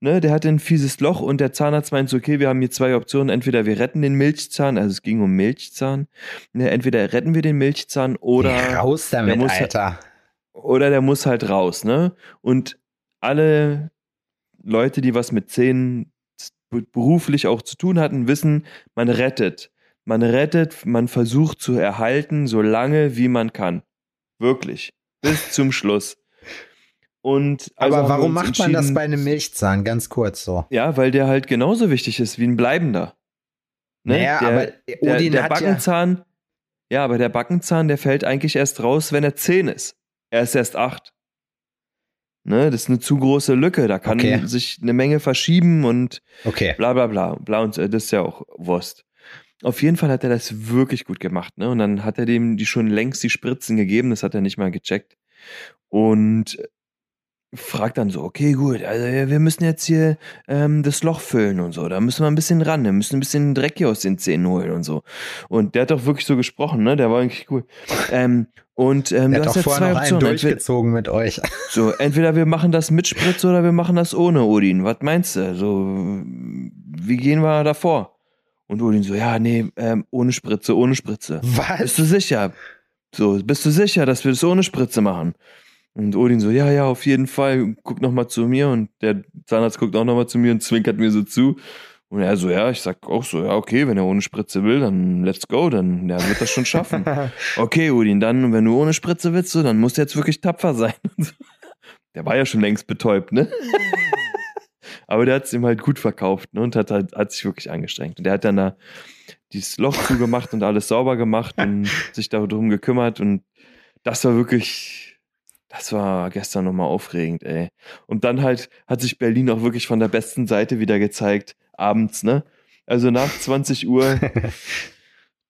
Ne, der hatte ein fieses Loch und der Zahnarzt meint so, okay, wir haben hier zwei Optionen. Entweder wir retten den Milchzahn, also es ging um Milchzahn. Ne, entweder retten wir den Milchzahn oder, Raus damit, der muss- Alter. oder der muss halt raus. Ne? Und alle Leute, die was mit Zähnen beruflich auch zu tun hatten, wissen, man rettet. Man rettet, man versucht zu erhalten, so lange wie man kann. Wirklich. Bis zum Schluss. Und also Aber warum macht man das bei einem Milchzahn? Ganz kurz so. Ja, weil der halt genauso wichtig ist wie ein bleibender. Ne? Naja, der, aber der, Odin der ja. Backenzahn, ja, aber der Backenzahn, der fällt eigentlich erst raus, wenn er 10 ist. Er ist erst 8. Ne, das ist eine zu große Lücke. Da kann Okay. sich eine Menge verschieben und Okay. bla bla bla. bla und äh, das ist ja auch Wurst. Auf jeden Fall hat er das wirklich gut gemacht. Ne? Und dann hat er dem die schon längst die Spritzen gegeben. Das hat er nicht mal gecheckt. Und fragt dann so, okay, gut, also wir müssen jetzt hier ähm, das Loch füllen und so. Da müssen wir ein bisschen ran. Wir müssen ein bisschen Dreck hier aus den Zähnen holen und so. Und der hat doch wirklich so gesprochen, ne? Der war eigentlich cool. Ähm, und ähm, Er du hat hast doch jetzt vorher zwei noch einen Optionen. Entweder, durchgezogen mit euch. so, [laughs] entweder wir machen das mit Spritze oder wir machen das ohne Odin. Was meinst du? So, wie gehen wir davor? Und Odin so, ja, nee, ähm, ohne Spritze, ohne Spritze. Was? Bist du sicher? So, bist du sicher, dass wir das ohne Spritze machen? Und Odin so, ja, ja, auf jeden Fall, guck noch mal zu mir. Und der Zahnarzt guckt auch noch mal zu mir und zwinkert mir so zu. Und er so, ja, ich sag auch so, ja, okay, wenn er ohne Spritze will, dann let's go, dann der wird das schon schaffen. [laughs] Okay, Udin, dann, wenn du ohne Spritze willst, so, dann musst du jetzt wirklich tapfer sein. [laughs] Der war ja schon längst betäubt, ne? [laughs] Aber der hat es ihm halt gut verkauft ne? und hat, halt, hat sich wirklich angestrengt. Und der hat dann da dieses Loch zugemacht und alles sauber gemacht und sich darum gekümmert. Und das war wirklich, das war gestern nochmal aufregend, ey. Und dann halt hat sich Berlin auch wirklich von der besten Seite wieder gezeigt, abends, ne? Also nach 20 Uhr [laughs]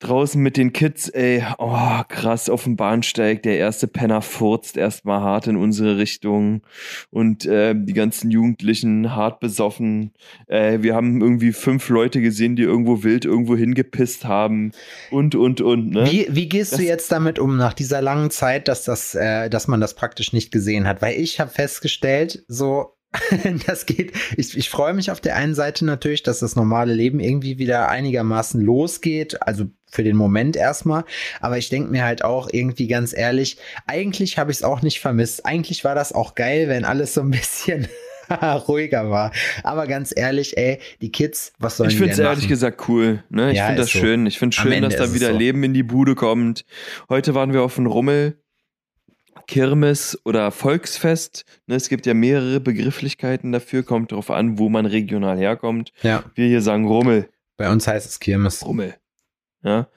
draußen mit den Kids, ey, oh, krass, auf dem Bahnsteig, der erste Penner furzt erstmal hart in unsere Richtung und äh, die ganzen Jugendlichen hart besoffen. Äh, wir haben irgendwie fünf Leute gesehen, die irgendwo wild irgendwo hingepisst haben und, und, und, ne? Wie, wie gehst Das- du jetzt damit um nach dieser langen Zeit, dass das, äh, dass man das praktisch nicht gesehen hat? Weil ich habe festgestellt, so [laughs] das geht. Ich, ich freue mich auf der einen Seite natürlich, dass das normale Leben irgendwie wieder einigermaßen losgeht. Also für den Moment erstmal. Aber ich denke mir halt auch irgendwie ganz ehrlich, eigentlich habe ich es auch nicht vermisst. Eigentlich war das auch geil, wenn alles so ein bisschen [laughs] ruhiger war. Aber ganz ehrlich, ey, die Kids, was sollen Ich die finde es ehrlich gesagt cool. Ne? Ich Ja, finde das so. schön. Ich finde schön, dass da wieder so. Leben in die Bude kommt. Heute waren wir auf dem Rummel. Kirmes oder Volksfest. Ne, es gibt ja mehrere Begrifflichkeiten dafür, kommt darauf an, wo man regional herkommt. Ja, Wir hier sagen Rummel. bei uns heißt es Kirmes. Rummel. Ja,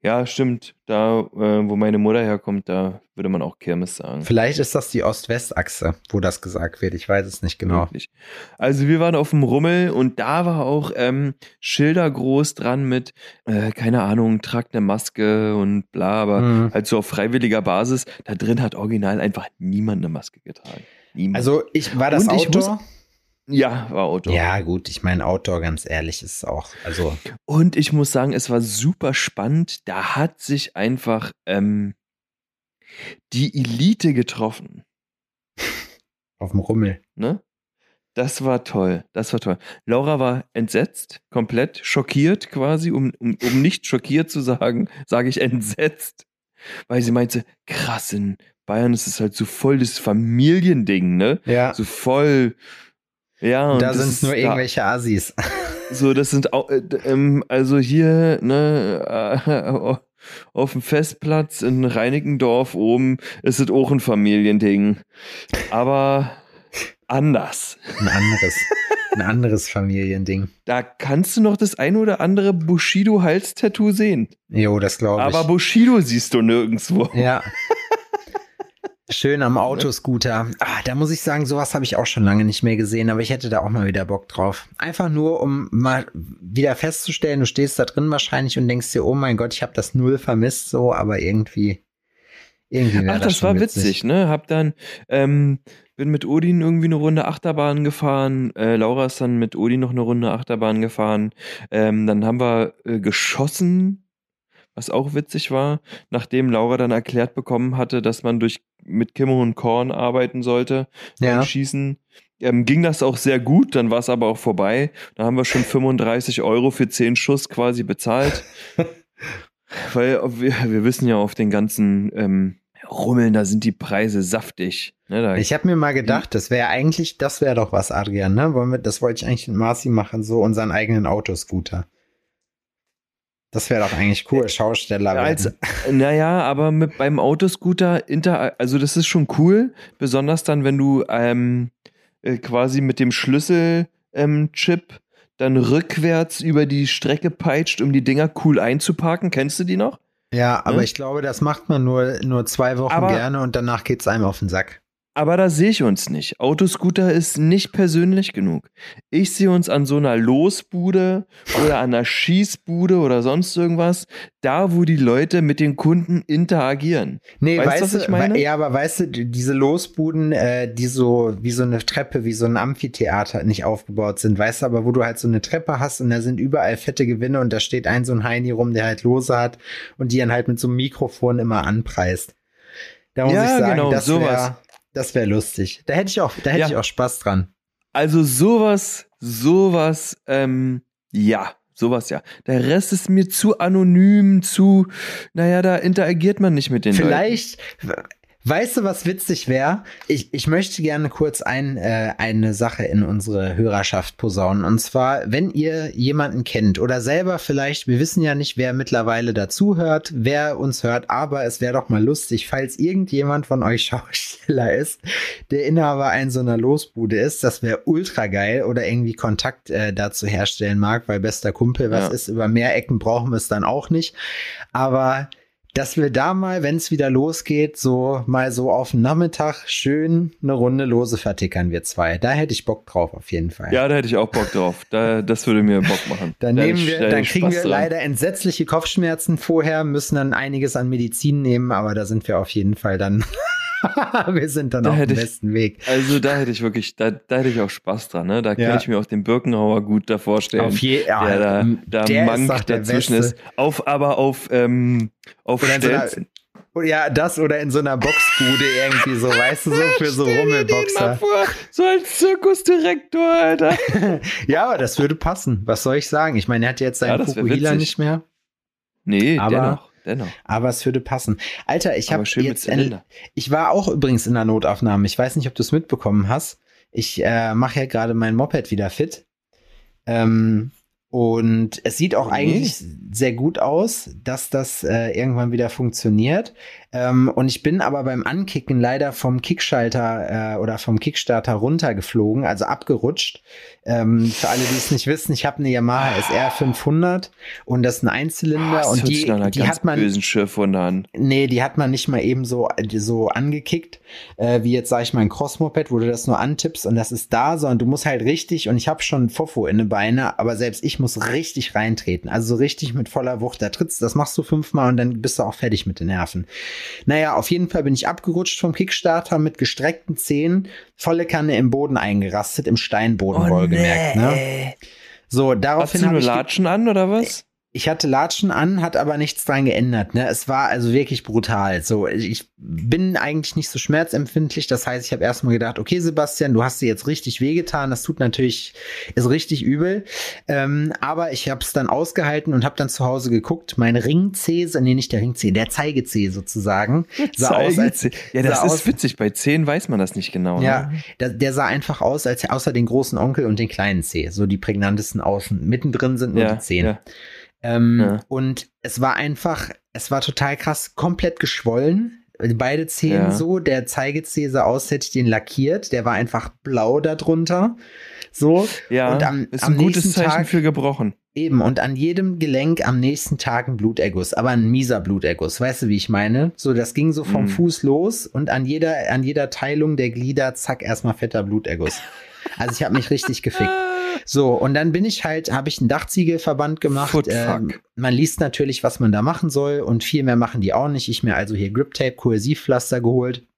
ja stimmt. Da, äh, wo meine Mutter herkommt, da würde man auch Kirmes sagen. Vielleicht ist das die Ost-West-Achse, wo das gesagt wird. Ich weiß es nicht genau. Also wir waren auf dem Rummel und da war auch ähm, Schilder groß dran mit, äh, keine Ahnung, tragt eine Maske und bla, aber Mhm. halt so auf freiwilliger Basis. Da drin hat original einfach niemand eine Maske getragen. Niemand. Also, ich war das Und Outdoor? Ja, war Auto. Ja, gut, ich meine, Outdoor, ganz ehrlich, ist auch, also, Und ich muss sagen, es war super spannend. Da hat sich einfach ähm, die Elite getroffen. [laughs] auf dem Rummel. Ne? Das war toll. Das war toll. Laura war entsetzt, komplett schockiert quasi. Um, um, um nicht schockiert zu sagen, sage ich entsetzt. Weil sie meinte, krass, in Bayern ist es halt so voll das Familiending, ne? Ja. So voll. Ja, und da sind ist nur da- irgendwelche Assis. So, das sind auch, äh, ähm, also hier, ne, äh, [laughs] auf dem Festplatz in Reinickendorf oben ist es auch ein Familiending. Aber anders. Ein anderes, ein anderes Familiending. Da kannst du noch das ein oder andere Bushido-Hals-Tattoo sehen. Jo, das glaube ich. Aber Bushido siehst du nirgendwo. Ja. [laughs] Schön am [laughs] Autoscooter. Ah, da muss ich sagen, sowas habe ich auch schon lange nicht mehr gesehen, aber ich hätte da auch mal wieder Bock drauf. Einfach nur, um mal wieder festzustellen, du stehst da drin wahrscheinlich und denkst dir, oh mein Gott, ich habe das null vermisst, so, aber irgendwie, irgendwie Ach, das schon war witzig, ne? Hab dann, ähm, bin mit Odin irgendwie eine Runde Achterbahn gefahren. Äh, Laura ist dann mit Odin noch eine Runde Achterbahn gefahren. Ähm, dann haben wir äh, geschossen, was auch witzig war, nachdem Laura dann erklärt bekommen hatte, dass man durch mit Kimme und Korn arbeiten sollte beim Ja. Schießen. Ähm, ging das auch sehr gut, dann war es aber auch vorbei. Da haben wir schon 35 Euro für 10 Schuss quasi bezahlt. [laughs] Weil wir, wir wissen ja auf den ganzen ähm, Rummeln, da sind die Preise saftig. Ne, Ich habe mir mal gedacht, das wäre eigentlich, das wäre doch was, Adrian, ne? Wollen wir, das wollte ich eigentlich mit Marci machen, so unseren eigenen Autoscooter. Das wäre doch eigentlich cool, Schausteller. als, [laughs] naja, aber mit beim Autoscooter, inter, also das ist schon cool, besonders dann, wenn du ähm, äh, quasi mit dem Schlüsselchip ähm, dann rückwärts über die Strecke peitscht, um die Dinger cool einzuparken. Kennst du die noch? Ja, aber Ne? ich glaube, das macht man nur, nur zwei Wochen Aber- gerne und danach geht's einem auf den Sack. Aber da sehe ich uns nicht. Autoscooter ist nicht persönlich genug. Ich sehe uns an so einer Losbude oder an einer Schießbude oder sonst irgendwas, da wo die Leute mit den Kunden interagieren. Nee, Weißt du, weißt was du, ich meine? ja, aber weißt du, die- diese Losbuden, äh, die so wie so eine Treppe, wie so ein Amphitheater nicht aufgebaut sind, weißt du, aber wo du halt so eine Treppe hast und da sind überall fette Gewinne und da steht ein so ein Heini rum, der halt Lose hat und die dann halt mit so einem Mikrofon immer anpreist. Da muss Ja, ich sagen, genau, das sowas. Wäre das wär lustig. Da hätte ich auch, da hätte Ja. ich auch Spaß dran. Also sowas, sowas, ähm, ja, sowas ja. Der Rest ist mir zu anonym, zu, naja, da interagiert man nicht mit den Leuten. Weißt du, was witzig wäre? Ich, ich möchte gerne kurz ein, äh, eine Sache in unsere Hörerschaft posaunen. Und zwar, wenn ihr jemanden kennt oder selber vielleicht, wir wissen ja nicht, wer mittlerweile dazuhört, wer uns hört, aber es wäre doch mal lustig, falls irgendjemand von euch [laughs] Schausteller ist, der Inhaber einer so einer Losbude ist, das wäre ultra geil oder irgendwie Kontakt äh, dazu herstellen mag, weil bester Kumpel was Ja. ist, über mehr Ecken brauchen wir es dann auch nicht. Aber dass wir da mal, wenn es wieder losgeht, so mal so auf den Nachmittag schön eine Runde lose vertickern wir zwei. Da hätte ich Bock drauf auf jeden Fall. Ja, da hätte ich auch Bock drauf. Da, das würde mir Bock machen. Dann Da nehmen ich- wir, da dann kriegen Spaß wir dran. leider entsetzliche Kopfschmerzen vorher, müssen dann einiges an Medizin nehmen, aber da sind wir auf jeden Fall dann, [laughs] wir sind dann Da auf dem ich- besten Weg. Also da hätte ich wirklich, da, da hätte ich auch Spaß dran, ne? Da Ja. kann ich mir auch den Birkenhauer gut da vorstellen. Auf je, ja, der da, da der ist Mank der dazwischen Beste. ist. Auf, aber auf, ähm, auf Stelzen. Oder ja, das oder in so einer Boxbude irgendwie so, weißt du, so [laughs] für so Rummelboxer. vor, so als Zirkusdirektor, Alter. [laughs] Ja, aber das würde passen. Was soll ich sagen? Ich meine, er hat jetzt Ja, seinen wär Fukuhila nicht mehr, Nee, Aber- dennoch, dennoch. aber es würde passen. Alter, ich habe jetzt, Zylinder. ich war auch übrigens in der Notaufnahme. Ich weiß nicht, ob du es mitbekommen hast. Ich äh, mache ja gerade mein Moped wieder fit. Ähm, und es sieht auch Nee. eigentlich sehr gut aus, dass das äh, irgendwann wieder funktioniert. Ähm, und ich bin aber beim Ankicken leider vom Kickschalter äh, oder vom Kickstarter runtergeflogen, also abgerutscht. Ähm, für alle, die es nicht wissen, ich habe eine Yamaha SR 500 und das ist ein Einzylinder das und die, die hat man bösen an. Nee, die hat man nicht mal eben so, so angekickt, äh, wie jetzt sage ich mal ein Crossmoped, wo du das nur antippst und das ist da, sondern du musst halt richtig, und ich habe schon Fofo in den Beine, aber selbst ich muss richtig reintreten, also so richtig mit voller Wucht. Da trittst, das machst du fünfmal und dann bist du auch fertig mit den Nerven. Naja, auf jeden Fall bin ich abgerutscht vom Kickstarter mit gestreckten Zehen, volle Kanne im Boden eingerastet, im Steinboden wohlgemerkt. Ne? So, Hast daraufhin du habe nur Latschen an oder was? Ich hatte Latschen an, hat aber nichts dran geändert. Ne? Es war also wirklich brutal. So, ich bin eigentlich nicht so schmerzempfindlich. Das heißt, ich habe erstmal gedacht, okay, Sebastian, du hast dir jetzt richtig wehgetan. Das tut natürlich, ist richtig übel. Ähm, aber ich habe es dann ausgehalten und habe dann zu Hause geguckt. Mein Ringzeh, nee, nicht der Ringzeh, der Zeigezeh sozusagen. Sah aus, als, ja, das ist aus, witzig. Bei Zehen weiß man das nicht genau. Ja, ne? der, der, sah einfach aus, als außer den großen Onkel und den kleinen Zeh. So die prägnantesten außen. Mittendrin sind nur ja, die Zehen. Ja. Ähm, ja. Und es war einfach, es war total krass, komplett geschwollen. Beide Zehen ja. so, der Zeigezeh sah aus, hätte ich den lackiert. Der war einfach blau darunter. So. Ja, und am, ist ein am gutes Zeichen Tag, für gebrochen. Eben, und an jedem Gelenk am nächsten Tag ein Bluterguss, aber ein mieser Bluterguss. Weißt du, wie ich meine? So, das ging so vom mm. Fuß los und an jeder, an jeder Teilung der Glieder, zack, erstmal fetter Bluterguss. Also ich habe mich richtig gefickt. So, und dann bin ich halt, habe ich einen Dachziegelverband gemacht. Ähm, man liest natürlich, was man da machen soll und viel mehr machen die auch nicht. Ich mir also hier Grip Tape, Kohäsivpflaster geholt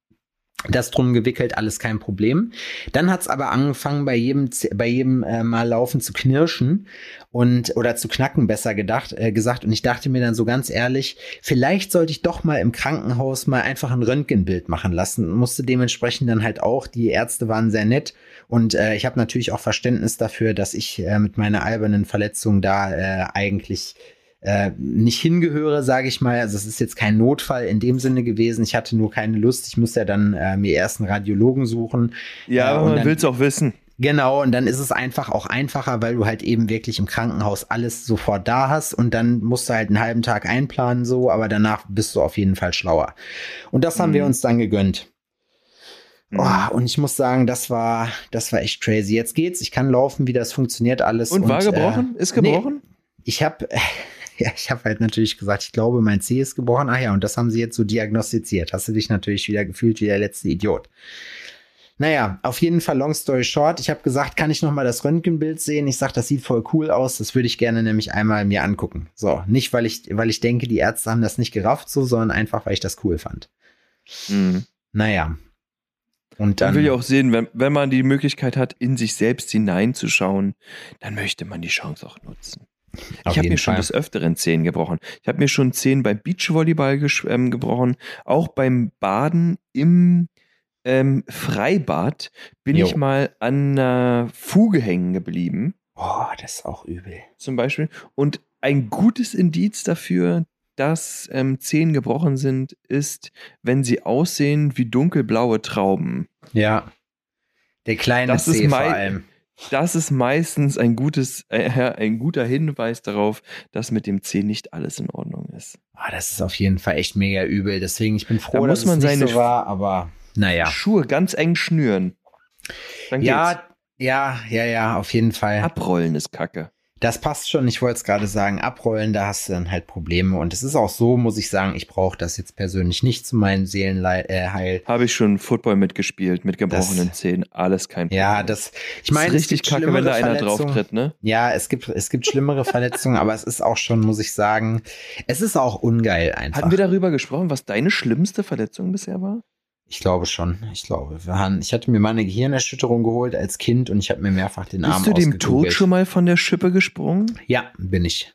das drum gewickelt, alles kein Problem. Dann hat's aber angefangen, bei jedem, bei jedem äh, Mal laufen zu knirschen und oder zu knacken, besser gedacht, äh, gesagt. Und ich dachte mir dann so ganz ehrlich, vielleicht sollte ich doch mal im Krankenhaus mal einfach ein Röntgenbild machen lassen. Musste dementsprechend dann halt auch, die Ärzte waren sehr nett und äh, ich habe natürlich auch Verständnis dafür, dass ich äh, mit meiner albernen Verletzung da äh, eigentlich äh, nicht hingehöre, sage ich mal. Also es ist jetzt kein Notfall in dem Sinne gewesen. Ich hatte nur keine Lust. Ich musste ja dann äh, mir erst einen Radiologen suchen. Ja, äh, aber man will es auch wissen. Genau, und dann ist es einfach auch einfacher, weil du halt eben wirklich im Krankenhaus alles sofort da hast und dann musst du halt einen halben Tag einplanen so, aber danach bist du auf jeden Fall schlauer. Und das haben mhm. wir uns dann gegönnt. Mhm. Oh, und ich muss sagen, das war, das war echt crazy. Jetzt geht's, ich kann laufen, wie das funktioniert alles. Und, und war gebrochen? Äh, ist gebrochen? Nee, ich habe [laughs] Ja, ich habe halt natürlich gesagt, ich glaube, mein C ist gebrochen. Ach ja, und das haben sie jetzt so diagnostiziert. Hast du dich natürlich wieder gefühlt wie der letzte Idiot. Naja, auf jeden Fall, long story short. Ich habe gesagt, kann ich noch mal das Röntgenbild sehen? Ich sage, das sieht voll cool aus. Das würde ich gerne nämlich einmal mir angucken. So, nicht, weil ich, weil ich denke, die Ärzte haben das nicht gerafft so, sondern einfach, weil ich das cool fand. Mhm. Naja. Und dann. Man will ja auch sehen, wenn, wenn man die Möglichkeit hat, in sich selbst hineinzuschauen, dann möchte man die Chance auch nutzen. Auf ich habe mir schon des Öfteren Zehen gebrochen. Ich habe mir schon Zehen beim Beachvolleyball ähm, gebrochen. Auch beim Baden im ähm, Freibad bin jo. ich mal an einer Fuge hängen geblieben. Boah, das ist auch übel. Zum Beispiel. Und ein gutes Indiz dafür, dass ähm, Zehen gebrochen sind, ist, wenn sie aussehen wie dunkelblaue Trauben. Ja. Der kleine das Zeh vor allem. Das ist meistens ein, gutes, äh, ein guter Hinweis darauf, dass mit dem C nicht alles in Ordnung ist. Ah, das ist auf jeden Fall echt mega übel. Deswegen, ich bin froh, da dass man es nicht so war, aber naja. Schuhe ganz eng schnüren. Dann ja, ja, ja, ja, auf jeden Fall. Abrollen ist kacke. Das passt schon. Ich wollte es gerade sagen, abrollen, da hast du dann halt Probleme. Und es ist auch so, muss ich sagen, ich brauche das jetzt persönlich nicht zu meinen Seelenheil. Äh, Habe ich schon Football mitgespielt, mit gebrochenen das, Zähnen, alles kein Problem. Ja, das, ich meine, es richtig kacke, wenn da einer drauf tritt, ne? Ja, es gibt, es gibt schlimmere Verletzungen, aber es ist auch schon, muss ich sagen, es ist auch ungeil einfach. Hatten wir darüber gesprochen, was deine schlimmste Verletzung bisher war? Ich glaube schon. Ich glaube. ich hatte mir mal eine Gehirnerschütterung geholt als Kind und ich habe mir mehrfach den Arm Bist du dem Tod schon mal von der Schippe gesprungen? Ja, bin ich.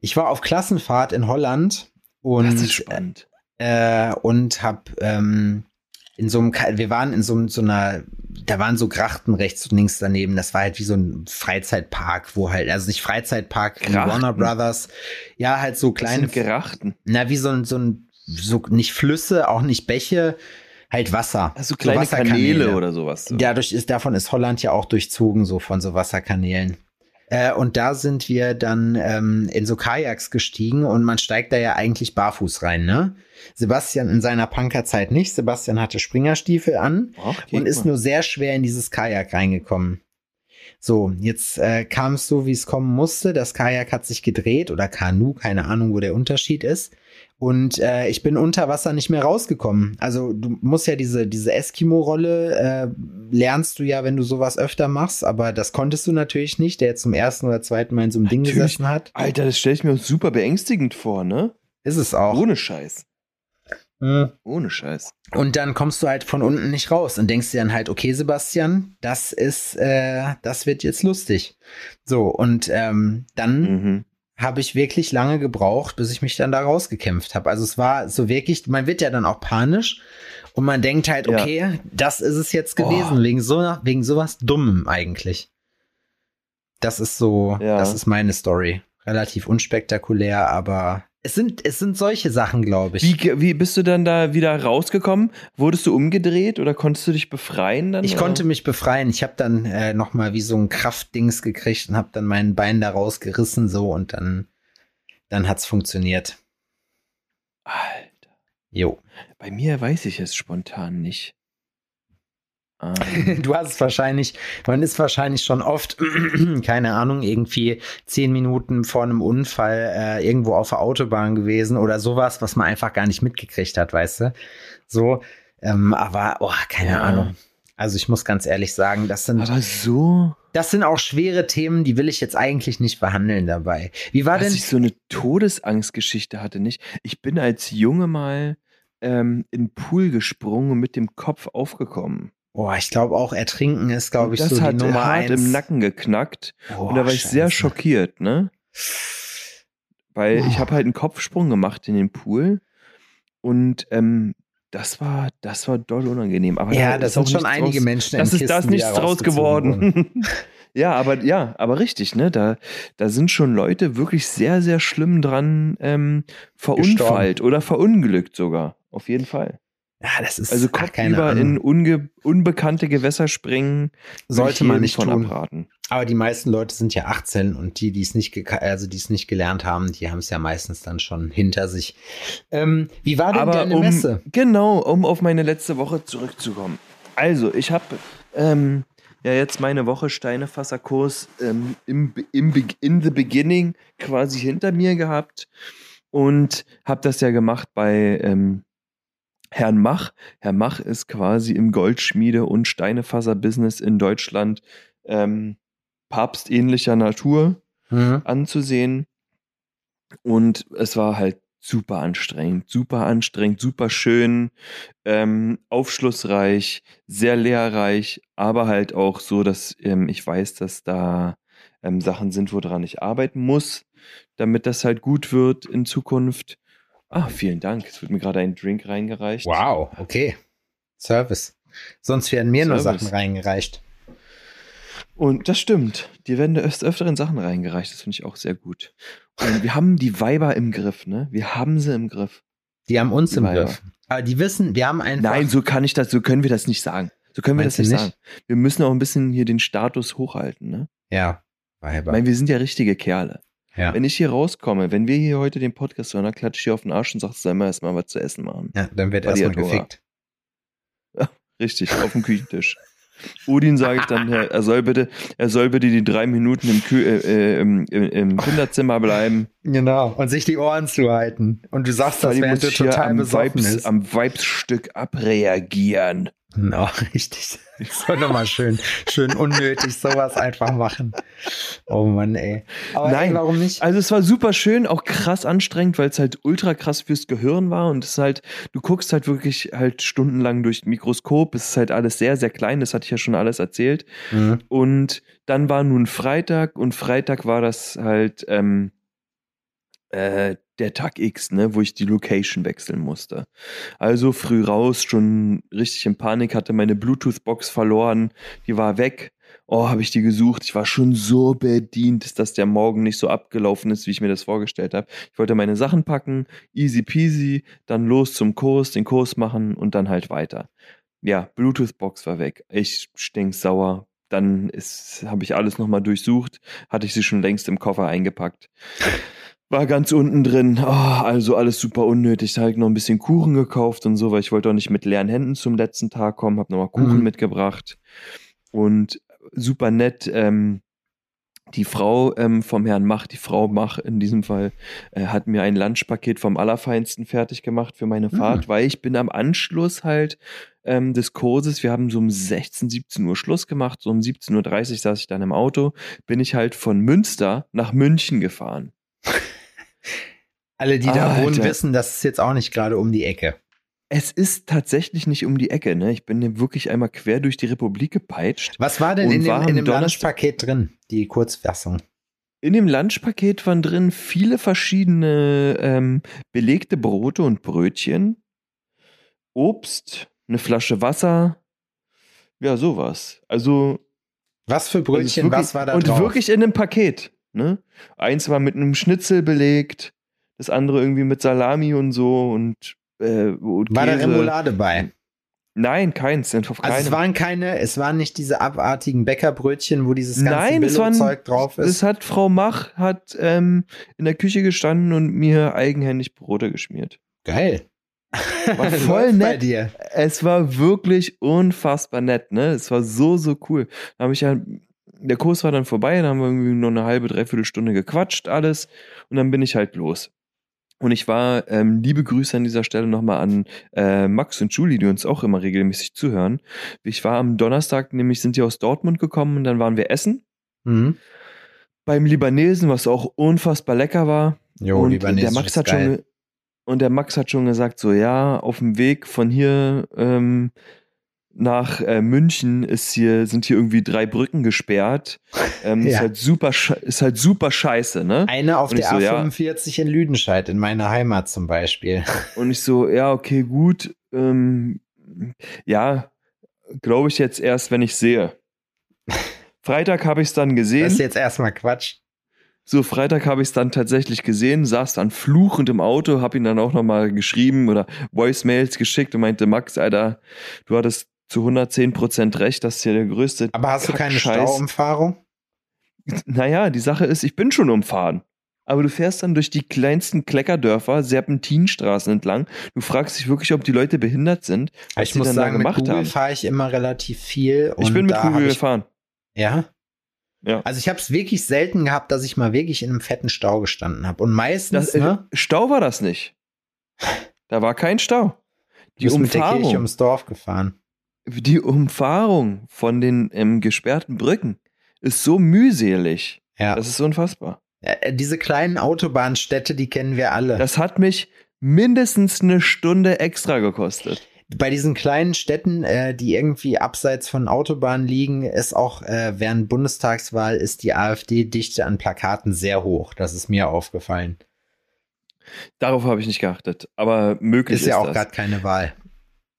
Ich war auf Klassenfahrt in Holland und das ist spannend. Äh, und hab ähm, in so einem, wir waren in so, so einer, da waren so Grachten rechts und links daneben. Das war halt wie so ein Freizeitpark, wo halt, also nicht Freizeitpark. Warner Brothers, ja halt so kleine Grachten. Na wie so ein so ein so nicht Flüsse, auch nicht Bäche, halt Wasser. Also kleine so Kanäle oder sowas. So. Dadurch ist, davon ist Holland ja auch durchzogen, so von so Wasserkanälen. Äh, und da sind wir dann ähm, in so Kajaks gestiegen und man steigt da ja eigentlich barfuß rein, ne? Sebastian in seiner Punkerzeit nicht. Sebastian hatte Springerstiefel an Ach, und ist mal. nur sehr schwer in dieses Kajak reingekommen. So, jetzt äh, kam es so, wie es kommen musste. Das Kajak hat sich gedreht oder Kanu, keine Ahnung, wo der Unterschied ist. Und äh, ich bin unter Wasser nicht mehr rausgekommen. Also du musst ja diese, diese Eskimo-Rolle äh, lernst du ja, wenn du sowas öfter machst, aber das konntest du natürlich nicht, der jetzt zum ersten oder zweiten Mal in so einem natürlich. Ding gesessen hat. Alter, das stelle ich mir super beängstigend vor, ne? Ist es auch. Ohne Scheiß. Mhm. Ohne Scheiß. Und dann kommst du halt von unten nicht raus und denkst dir dann halt, okay, Sebastian, das ist, äh, das wird jetzt lustig. So, und ähm, dann mhm habe ich wirklich lange gebraucht, bis ich mich dann da rausgekämpft habe. Also es war so wirklich, man wird ja dann auch panisch und man denkt halt, Ja. okay, das ist es jetzt gewesen, Oh. wegen so wegen sowas Dummem eigentlich. Das ist so, Ja. das ist meine Story. Relativ unspektakulär, aber es sind, es sind solche Sachen, glaube ich. Wie, wie bist du dann da wieder rausgekommen? Wurdest du umgedreht oder konntest du dich befreien dann? Ich oder? konnte mich befreien. Ich habe dann äh, noch mal wie so ein Kraftdings gekriegt und habe dann mein Bein da rausgerissen so und dann dann hat's funktioniert. Alter, Jo. bei mir weiß ich es spontan nicht. Ähm, Du hast es wahrscheinlich, man ist wahrscheinlich schon oft, [clears throat] keine Ahnung, irgendwie zehn Minuten vor einem Unfall äh, irgendwo auf der Autobahn gewesen oder sowas, was man einfach gar nicht mitgekriegt hat, weißt du? So, ähm, aber, oh, keine Ja. Ahnung. Also ich muss ganz ehrlich sagen, das sind, aber so, das sind auch schwere Themen, die will ich jetzt eigentlich nicht behandeln dabei. Wie war dass denn? ich so eine Todesangstgeschichte hatte, nicht? Ich bin als Junge mal ähm, in den Pool gesprungen und mit dem Kopf aufgekommen. Boah, ich glaube auch Ertrinken ist, glaube ich, das so hat die Nummer hart eins. im Nacken geknackt. Boah, und da war ich sehr Scheiße. schockiert, ne? Weil ich Oh. habe halt einen Kopfsprung gemacht in den Pool und ähm, das war, das war doll unangenehm. Aber Ja, da das sind schon einige draus, Menschen Das ist die nichts da draus geworden. [laughs] [laughs] ja, aber ja, aber richtig, ne? Da, da sind schon Leute wirklich sehr, sehr schlimm dran ähm, verunfallt oder verunglückt sogar. Auf jeden Fall. Ja, das ist Also kopfüber in unge unbekannte Gewässer springen. Sollte man nicht von tun. abraten. Aber die meisten Leute sind ja 18 und die, die es nicht, also die es nicht gelernt haben, die haben es ja meistens dann schon hinter sich. Ähm, wie war denn Aber deine um, Messe? genau, um auf meine letzte Woche zurückzukommen. Also, ich habe ähm, ja jetzt meine Woche Steinefasserkurs ähm, im, im, in the beginning quasi hinter mir gehabt und habe das ja gemacht bei ähm, Herrn Mach. Herr Mach ist quasi im Goldschmiede- und Steinefasser-Business in Deutschland ähm, papstähnlicher Natur Mhm. anzusehen. Und es war halt super anstrengend, super anstrengend, super schön, ähm, aufschlussreich, sehr lehrreich, aber halt auch so, dass ähm, ich weiß, dass da ähm, Sachen sind, woran ich arbeiten muss, damit das halt gut wird in Zukunft. Ah, vielen Dank. Es wird mir gerade ein Drink reingereicht. Wow, okay. Service. Sonst werden mir nur Service. Sachen reingereicht. Und das stimmt. Die werden des Öfteren Sachen reingereicht. Das finde ich auch sehr gut. Und wir haben die Weiber im Griff, ne? Wir haben sie im Griff. Die haben uns im Weiber. Griff. Aber die wissen, wir haben einfach. Nein, so kann ich das, so können wir das nicht sagen. So können wir Meinst das du nicht, nicht? sagen. Wir müssen auch ein bisschen hier den Status hochhalten, ne? Ja, Ich Weiber. meine, wir sind ja richtige Kerle. Ja. Wenn ich hier rauskomme, wenn wir hier heute den Podcast hören, dann klatsche ich hier auf den Arsch und sag, sollen wir erstmal was zu essen machen. ja, dann wird erstmal gefickt. [laughs] Richtig, auf dem Küchentisch. Odin sage ich dann, er soll bitte, er soll bitte die drei Minuten im, Kü äh, äh, im, im, im [laughs] Kinderzimmer bleiben. Genau. Und sich die Ohren zuhalten. Und du sagst das, während du total am, besoffen Vibes, ist. am Vibesstück abreagieren. Genau, [laughs] richtig. Soll nochmal schön, schön unnötig sowas einfach machen. Oh Mann, ey. Aber Nein. ey, warum nicht? Also es war super schön, auch krass anstrengend, weil es halt ultra krass fürs Gehirn war und es ist halt, du guckst halt wirklich halt stundenlang durch Mikroskop, es ist halt alles sehr, sehr klein, das hatte ich ja schon alles erzählt. Mhm. Und dann war nun Freitag und Freitag war das halt ähm, äh, der Tag X, ne, wo ich die Location wechseln musste. Also früh raus, schon richtig in Panik, hatte meine Bluetooth-Box verloren, die war weg. Oh, habe ich die gesucht. Ich war schon so bedient, dass der Morgen nicht so abgelaufen ist, wie ich mir das vorgestellt habe. Ich wollte meine Sachen packen, easy peasy, dann los zum Kurs, den Kurs machen und dann halt weiter. Ja, Bluetooth-Box war weg. Ich stinksauer. Dann habe ich alles nochmal durchsucht, hatte ich sie schon längst im Koffer eingepackt. War ganz unten drin. Oh, also alles super unnötig. Da habe ich noch ein bisschen Kuchen gekauft und so, weil ich wollte auch nicht mit leeren Händen zum letzten Tag kommen. Habe nochmal Kuchen Mhm. mitgebracht. Und super nett. Ähm, die Frau ähm, vom Herrn Mach, die Frau Mach in diesem Fall, äh, hat mir ein Lunchpaket vom Allerfeinsten fertig gemacht für meine Mhm. Fahrt, weil ich bin am Anschluss halt ähm, des Kurses, wir haben so um 16, 17 Uhr Schluss gemacht, so um 17.30 Uhr saß ich dann im Auto, bin ich halt von Münster nach München gefahren. Alle, die da wohnen, Alter. wissen, das ist jetzt auch nicht gerade um die Ecke. Es ist tatsächlich nicht um die Ecke, ne? Ich bin wirklich einmal quer durch die Republik gepeitscht. Was war denn Und in dem, in dem Lunchpaket drin? Die Kurzfassung. in dem Lunchpaket waren drin viele verschiedene ähm, belegte Brote und Brötchen, Obst, eine Flasche Wasser, ja, sowas. Also Was für also Brötchen, wirklich, was war da und drauf? wirklich in einem Paket. Ne? Eins war mit einem Schnitzel belegt, das andere irgendwie mit Salami und so und, äh, und war da. Remoulade bei? Nein, keins. Auf Also es waren keine, es waren nicht diese abartigen Bäckerbrötchen, wo dieses ganze Nein, es waren, Billo-Zeug drauf ist. das hat Frau Mach hat ähm, in der Küche gestanden und mir eigenhändig Brote geschmiert. Geil. War [laughs] voll nett. Es war wirklich unfassbar nett, ne? Es war so, so cool. Da habe ich ja, der Kurs war dann vorbei, dann haben wir irgendwie noch eine halbe, dreiviertel Stunde gequatscht, alles. Und dann bin ich halt los. Und ich war, ähm, liebe Grüße an dieser Stelle nochmal an äh, Max und Julie, die uns auch immer regelmäßig zuhören. Ich war am Donnerstag, nämlich sind die aus Dortmund gekommen und dann waren wir essen Mhm. beim Libanesen, was auch unfassbar lecker war. Jo, und Libanesisch der Max hat geil. schon und der Max hat schon gesagt so ja auf dem Weg von hier ähm, nach äh, München ist hier sind hier irgendwie drei Brücken gesperrt ähm, [laughs] ist Ja. halt super ist halt super scheiße ne Eine auf der so, ja. A45 in Lüdenscheid, in meiner Heimat zum Beispiel. [laughs] und ich so ja okay gut ähm, ja glaube ich jetzt erst wenn ich sehe Freitag habe ich es dann Das gesehen ist jetzt erstmal Quatsch. So, Freitag habe ich es dann tatsächlich gesehen, saß dann fluchend im Auto, habe ihn dann auch nochmal geschrieben oder Voicemails geschickt und meinte, Max, Alter, du hattest zu 110% recht, das ist hier der größte Aber hast du keine. Stauumfahrung? Naja, die Sache ist, ich bin schon umfahren. Aber du fährst dann durch die kleinsten Kleckerdörfer, Serpentinstraßen entlang. Du fragst dich wirklich, ob die Leute behindert sind, was Ich muss dann da sagen, mit gemacht Google fahre ich immer relativ viel. Ich bin mit da Google gefahren. Ja? Ja. Also ich habe es wirklich selten gehabt, dass ich mal wirklich in einem fetten Stau gestanden habe. Und meistens, Das, äh, ne? Stau war das nicht. Da war kein Stau. Du Die bist mit der Kirche Umfahrung. ums Dorf gefahren. Die Umfahrung von den ähm, gesperrten Brücken ist so mühselig. Ja. Das ist unfassbar. Äh, diese kleinen Autobahnstädte, die kennen wir alle. Das hat mich mindestens eine Stunde extra gekostet. Bei diesen kleinen Städten, äh, die irgendwie abseits von Autobahnen liegen, ist auch äh, während Bundestagswahl ist die AfD-Dichte an Plakaten sehr hoch. Das ist mir aufgefallen. Darauf habe ich nicht geachtet. Aber möglich Ist ist, ja auch das. gerade keine Wahl.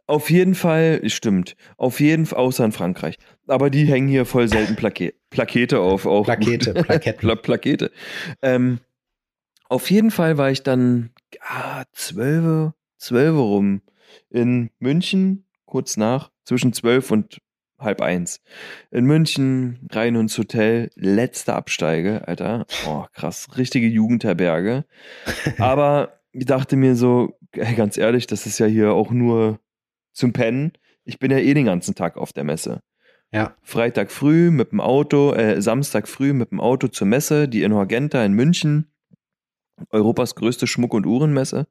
Auf jeden Fall, stimmt. Auf jeden Fall, außer in Frankreich. Aber die hängen hier voll selten Plake Plakete auf. auf Plakete, [laughs] Plaketten. Pla Plakete. Ähm, auf jeden Fall war ich dann ah, zwölf, zwölf rum in München, kurz nach, zwischen zwölf und halb eins. In München, rein ins Hotel, letzte Absteige, Alter. Oh, krass, richtige Jugendherberge. [laughs] Aber ich dachte mir so, ey, ganz ehrlich, das ist ja hier auch nur zum Pennen. Ich bin ja eh den ganzen Tag auf der Messe. Ja. Freitag früh mit dem Auto, äh, Samstag früh mit dem Auto zur Messe, die Inhorgenta in München, Europas größte Schmuck- und Uhrenmesse.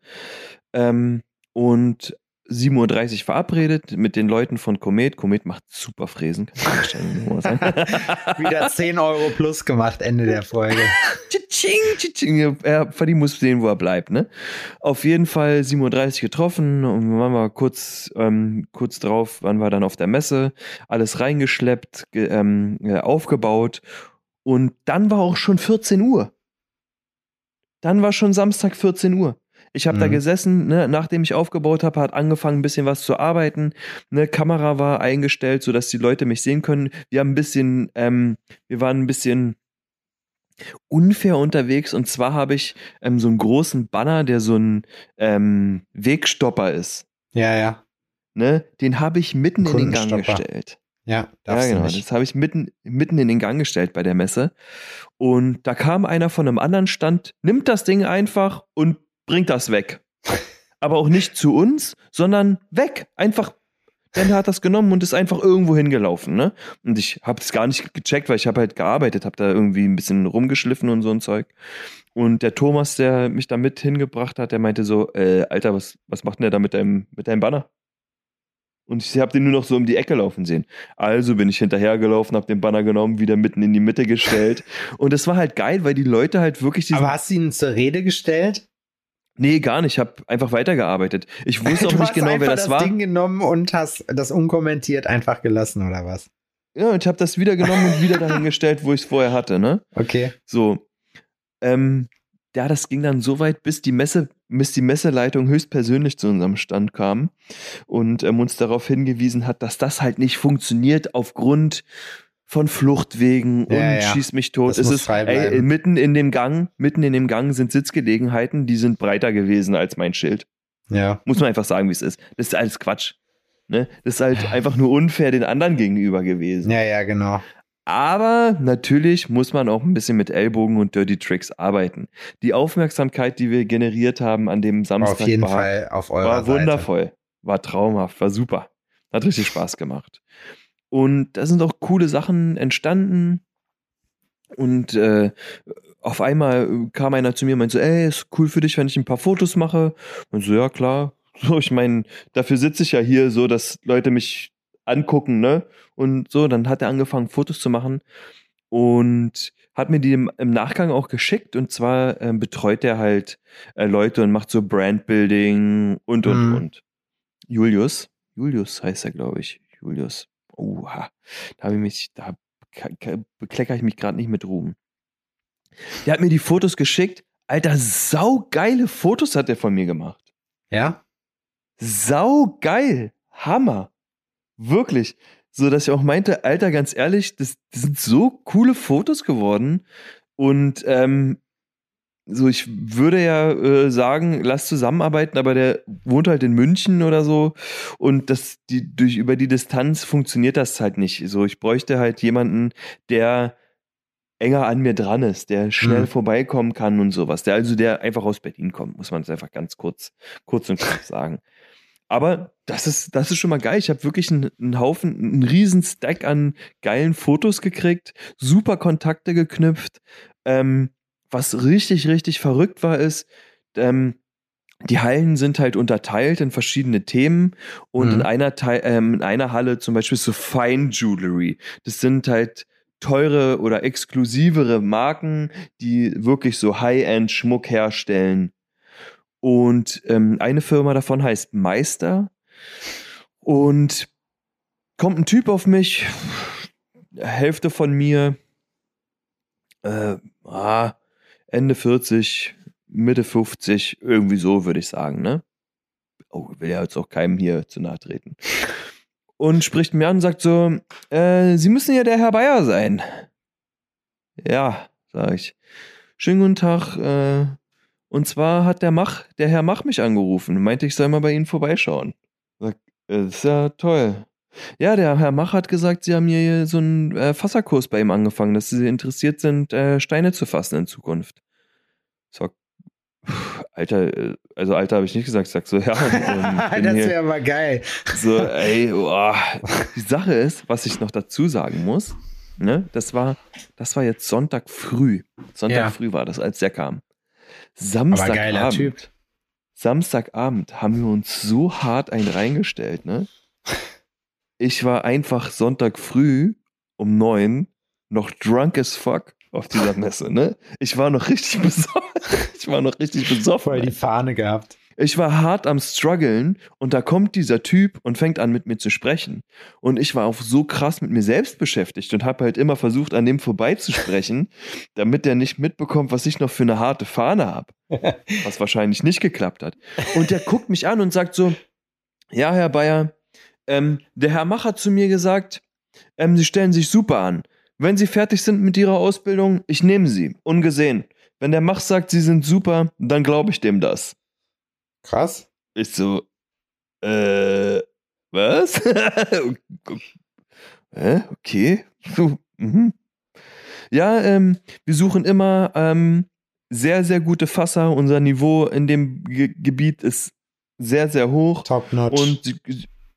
Ähm, und 7.30 Uhr verabredet mit den Leuten von Komet. Komet macht super Fräsen. [laughs] Wieder 10 Euro plus gemacht, Ende der Folge. [laughs] Er verdient muss sehen, wo er bleibt, ne? Auf jeden Fall 7.30 Uhr getroffen und wir waren mal kurz, ähm, kurz drauf, waren wir dann auf der Messe, alles reingeschleppt, ge, ähm, äh, aufgebaut und dann war auch schon 14 Uhr. Dann war schon Samstag 14 Uhr. Ich habe da Mhm. gesessen, ne, nachdem ich aufgebaut habe, hat angefangen, ein bisschen was zu arbeiten. Ne, Kamera war eingestellt, sodass die Leute mich sehen können. Wir haben ein bisschen, ähm, wir waren ein bisschen unfair unterwegs und zwar habe ich ähm, so einen großen Banner, der so ein ähm, Wegstopper ist. Ja, ja. Ne? Den habe ich mitten in den Gang gestellt. Ja, ja, genau. Das habe ich mitten, mitten in den Gang gestellt bei der Messe. Und da kam einer von einem anderen Stand, nimmt das Ding einfach und bringt das weg. Aber auch nicht zu uns, sondern weg. Einfach. Denn er hat das genommen und ist einfach irgendwo hingelaufen, ne? Und ich habe es gar nicht gecheckt, weil ich habe halt gearbeitet, habe da irgendwie ein bisschen rumgeschliffen und so ein Zeug. Und der Thomas, der mich da mit hingebracht hat, der meinte so, äh, Alter, was, was macht denn der da mit deinem, mit deinem Banner? Und ich habe den nur noch so um die Ecke laufen sehen. Also bin ich hinterhergelaufen, habe den Banner genommen, wieder mitten in die Mitte gestellt. Und es war halt geil, weil die Leute halt wirklich. Aber hast du ihn zur Rede gestellt? Nee, gar nicht. Ich habe einfach weitergearbeitet. Ich wusste [laughs] auch du nicht hast genau, wer das, das war. Ding genommen und hast das unkommentiert einfach gelassen, oder was? Ja, und ich habe das wieder genommen und wieder [laughs] dahin gestellt, wo ich es vorher hatte, ne? Okay. So. Ähm, ja, das ging dann so weit, bis die Messe, bis die Messeleitung höchstpersönlich zu unserem Stand kam und ähm, uns darauf hingewiesen hat, dass das halt nicht funktioniert aufgrund von Fluchtwegen Ja, und ja. schieß mich tot. Das Es ist ey, mitten in dem Gang, mitten in dem Gang sind Sitzgelegenheiten, die sind breiter gewesen als mein Schild. Ja. Muss man einfach sagen, wie es ist. Das ist alles Quatsch. Ne? Das ist halt einfach nur unfair den anderen gegenüber gewesen. Ja, ja, genau. Aber natürlich muss man auch ein bisschen mit Ellbogen und Dirty Tricks arbeiten. Die Aufmerksamkeit, die wir generiert haben an dem Samstag, Auf jeden war, Fall auf eurer war Seite. wundervoll, war traumhaft, war super. Hat richtig Spaß gemacht. Und da sind auch coole Sachen entstanden. Und äh, auf einmal kam einer zu mir und meinte so, ey, ist cool für dich, wenn ich ein paar Fotos mache. Und so, ja, klar. [laughs] So, ich meine, dafür sitze ich ja hier so, dass Leute mich angucken, ne? Und so, dann hat er angefangen, Fotos zu machen und hat mir die im, im Nachgang auch geschickt. Und zwar ähm, betreut er halt äh, Leute und macht so Brandbuilding und, und, Mhm. und. Julius, Julius heißt er, glaube ich. Julius. Oha, da habe ich mich, da bekleckere ich mich gerade nicht mit Ruhm. Der hat mir die Fotos geschickt. Alter, saugeile Fotos hat er von mir gemacht. Ja? Sau geil. Hammer. Wirklich. So, dass ich auch meinte, Alter, ganz ehrlich, das, das sind so coole Fotos geworden. Und ähm, so, ich würde ja äh, sagen, lass zusammenarbeiten, aber der wohnt halt in München oder so. Und das, die, durch, über die Distanz funktioniert das halt nicht. So, ich bräuchte halt jemanden, der enger an mir dran ist, der schnell Mhm. vorbeikommen kann und sowas. Der also, der einfach aus Berlin kommt, muss man es einfach ganz kurz, kurz und knapp sagen. Aber das ist, das ist schon mal geil. Ich habe wirklich einen, einen Haufen, einen riesen Stack an geilen Fotos gekriegt, super Kontakte geknüpft. Ähm, was richtig, richtig verrückt war, ist, ähm, die Hallen sind halt unterteilt in verschiedene Themen und Mhm. in, einer Teil, ähm, in einer Halle zum Beispiel so Fine Jewelry. Das sind halt teure oder exklusivere Marken, die wirklich so High-End-Schmuck herstellen. Und ähm, eine Firma davon heißt Meister. Und kommt ein Typ auf mich, Hälfte von mir, äh, ah, Ende 40, Mitte 50, irgendwie so würde ich sagen, ne? Oh, will ja jetzt auch keinem hier zu nahe treten. Und spricht mir an und sagt so, äh, Sie müssen ja der Herr Bayer sein. Ja, sage ich. Schönen guten Tag. Äh, und zwar hat der Mach, der Herr Mach mich angerufen, meinte, ich soll mal bei Ihnen vorbeischauen. Sag, äh, das ist ja toll. Ja, der Herr Mach hat gesagt, Sie haben hier so einen äh, Fasserkurs bei ihm angefangen, dass Sie interessiert sind, äh, Steine zu fassen in Zukunft. Sag, pff, Alter, äh, also Alter habe ich nicht gesagt, ich sag so, ja, [laughs] ähm, bin das wäre aber geil. so, ey, boah. Die Sache ist, was ich noch dazu sagen muss, ne, das war, das war jetzt Sonntag früh. Sonntag Ja. früh war das, als der kam. Aber geiler Typ. Samstagabend, Samstagabend haben wir uns so hart einen reingestellt, ne? Ich war einfach Sonntag früh um neun noch drunk as fuck auf dieser [laughs] Messe, ne? Ich war noch richtig besoffen. [laughs] Ich war noch richtig besoffen. Voll die Fahne gehabt. Ich war hart am struggeln und da kommt dieser Typ und fängt an mit mir zu sprechen. Und ich war auch so krass mit mir selbst beschäftigt und habe halt immer versucht, an dem vorbeizusprechen, [laughs] damit der nicht mitbekommt, was ich noch für eine harte Fahne habe. Was wahrscheinlich nicht geklappt hat. Und der guckt mich an und sagt so, ja, Herr Bayer, ähm, der Herr Mach hat zu mir gesagt, ähm, Sie stellen sich super an. Wenn Sie fertig sind mit Ihrer Ausbildung, ich nehme Sie, ungesehen. Wenn der Mach sagt, Sie sind super, dann glaube ich dem das. Krass. Ich so, äh, was? [laughs] Hä? Okay. So, mhm. Ja, ähm, wir suchen immer ähm, sehr, sehr gute Fasser. Unser Niveau in dem Ge Gebiet ist sehr, sehr hoch. Top notch. Und sie,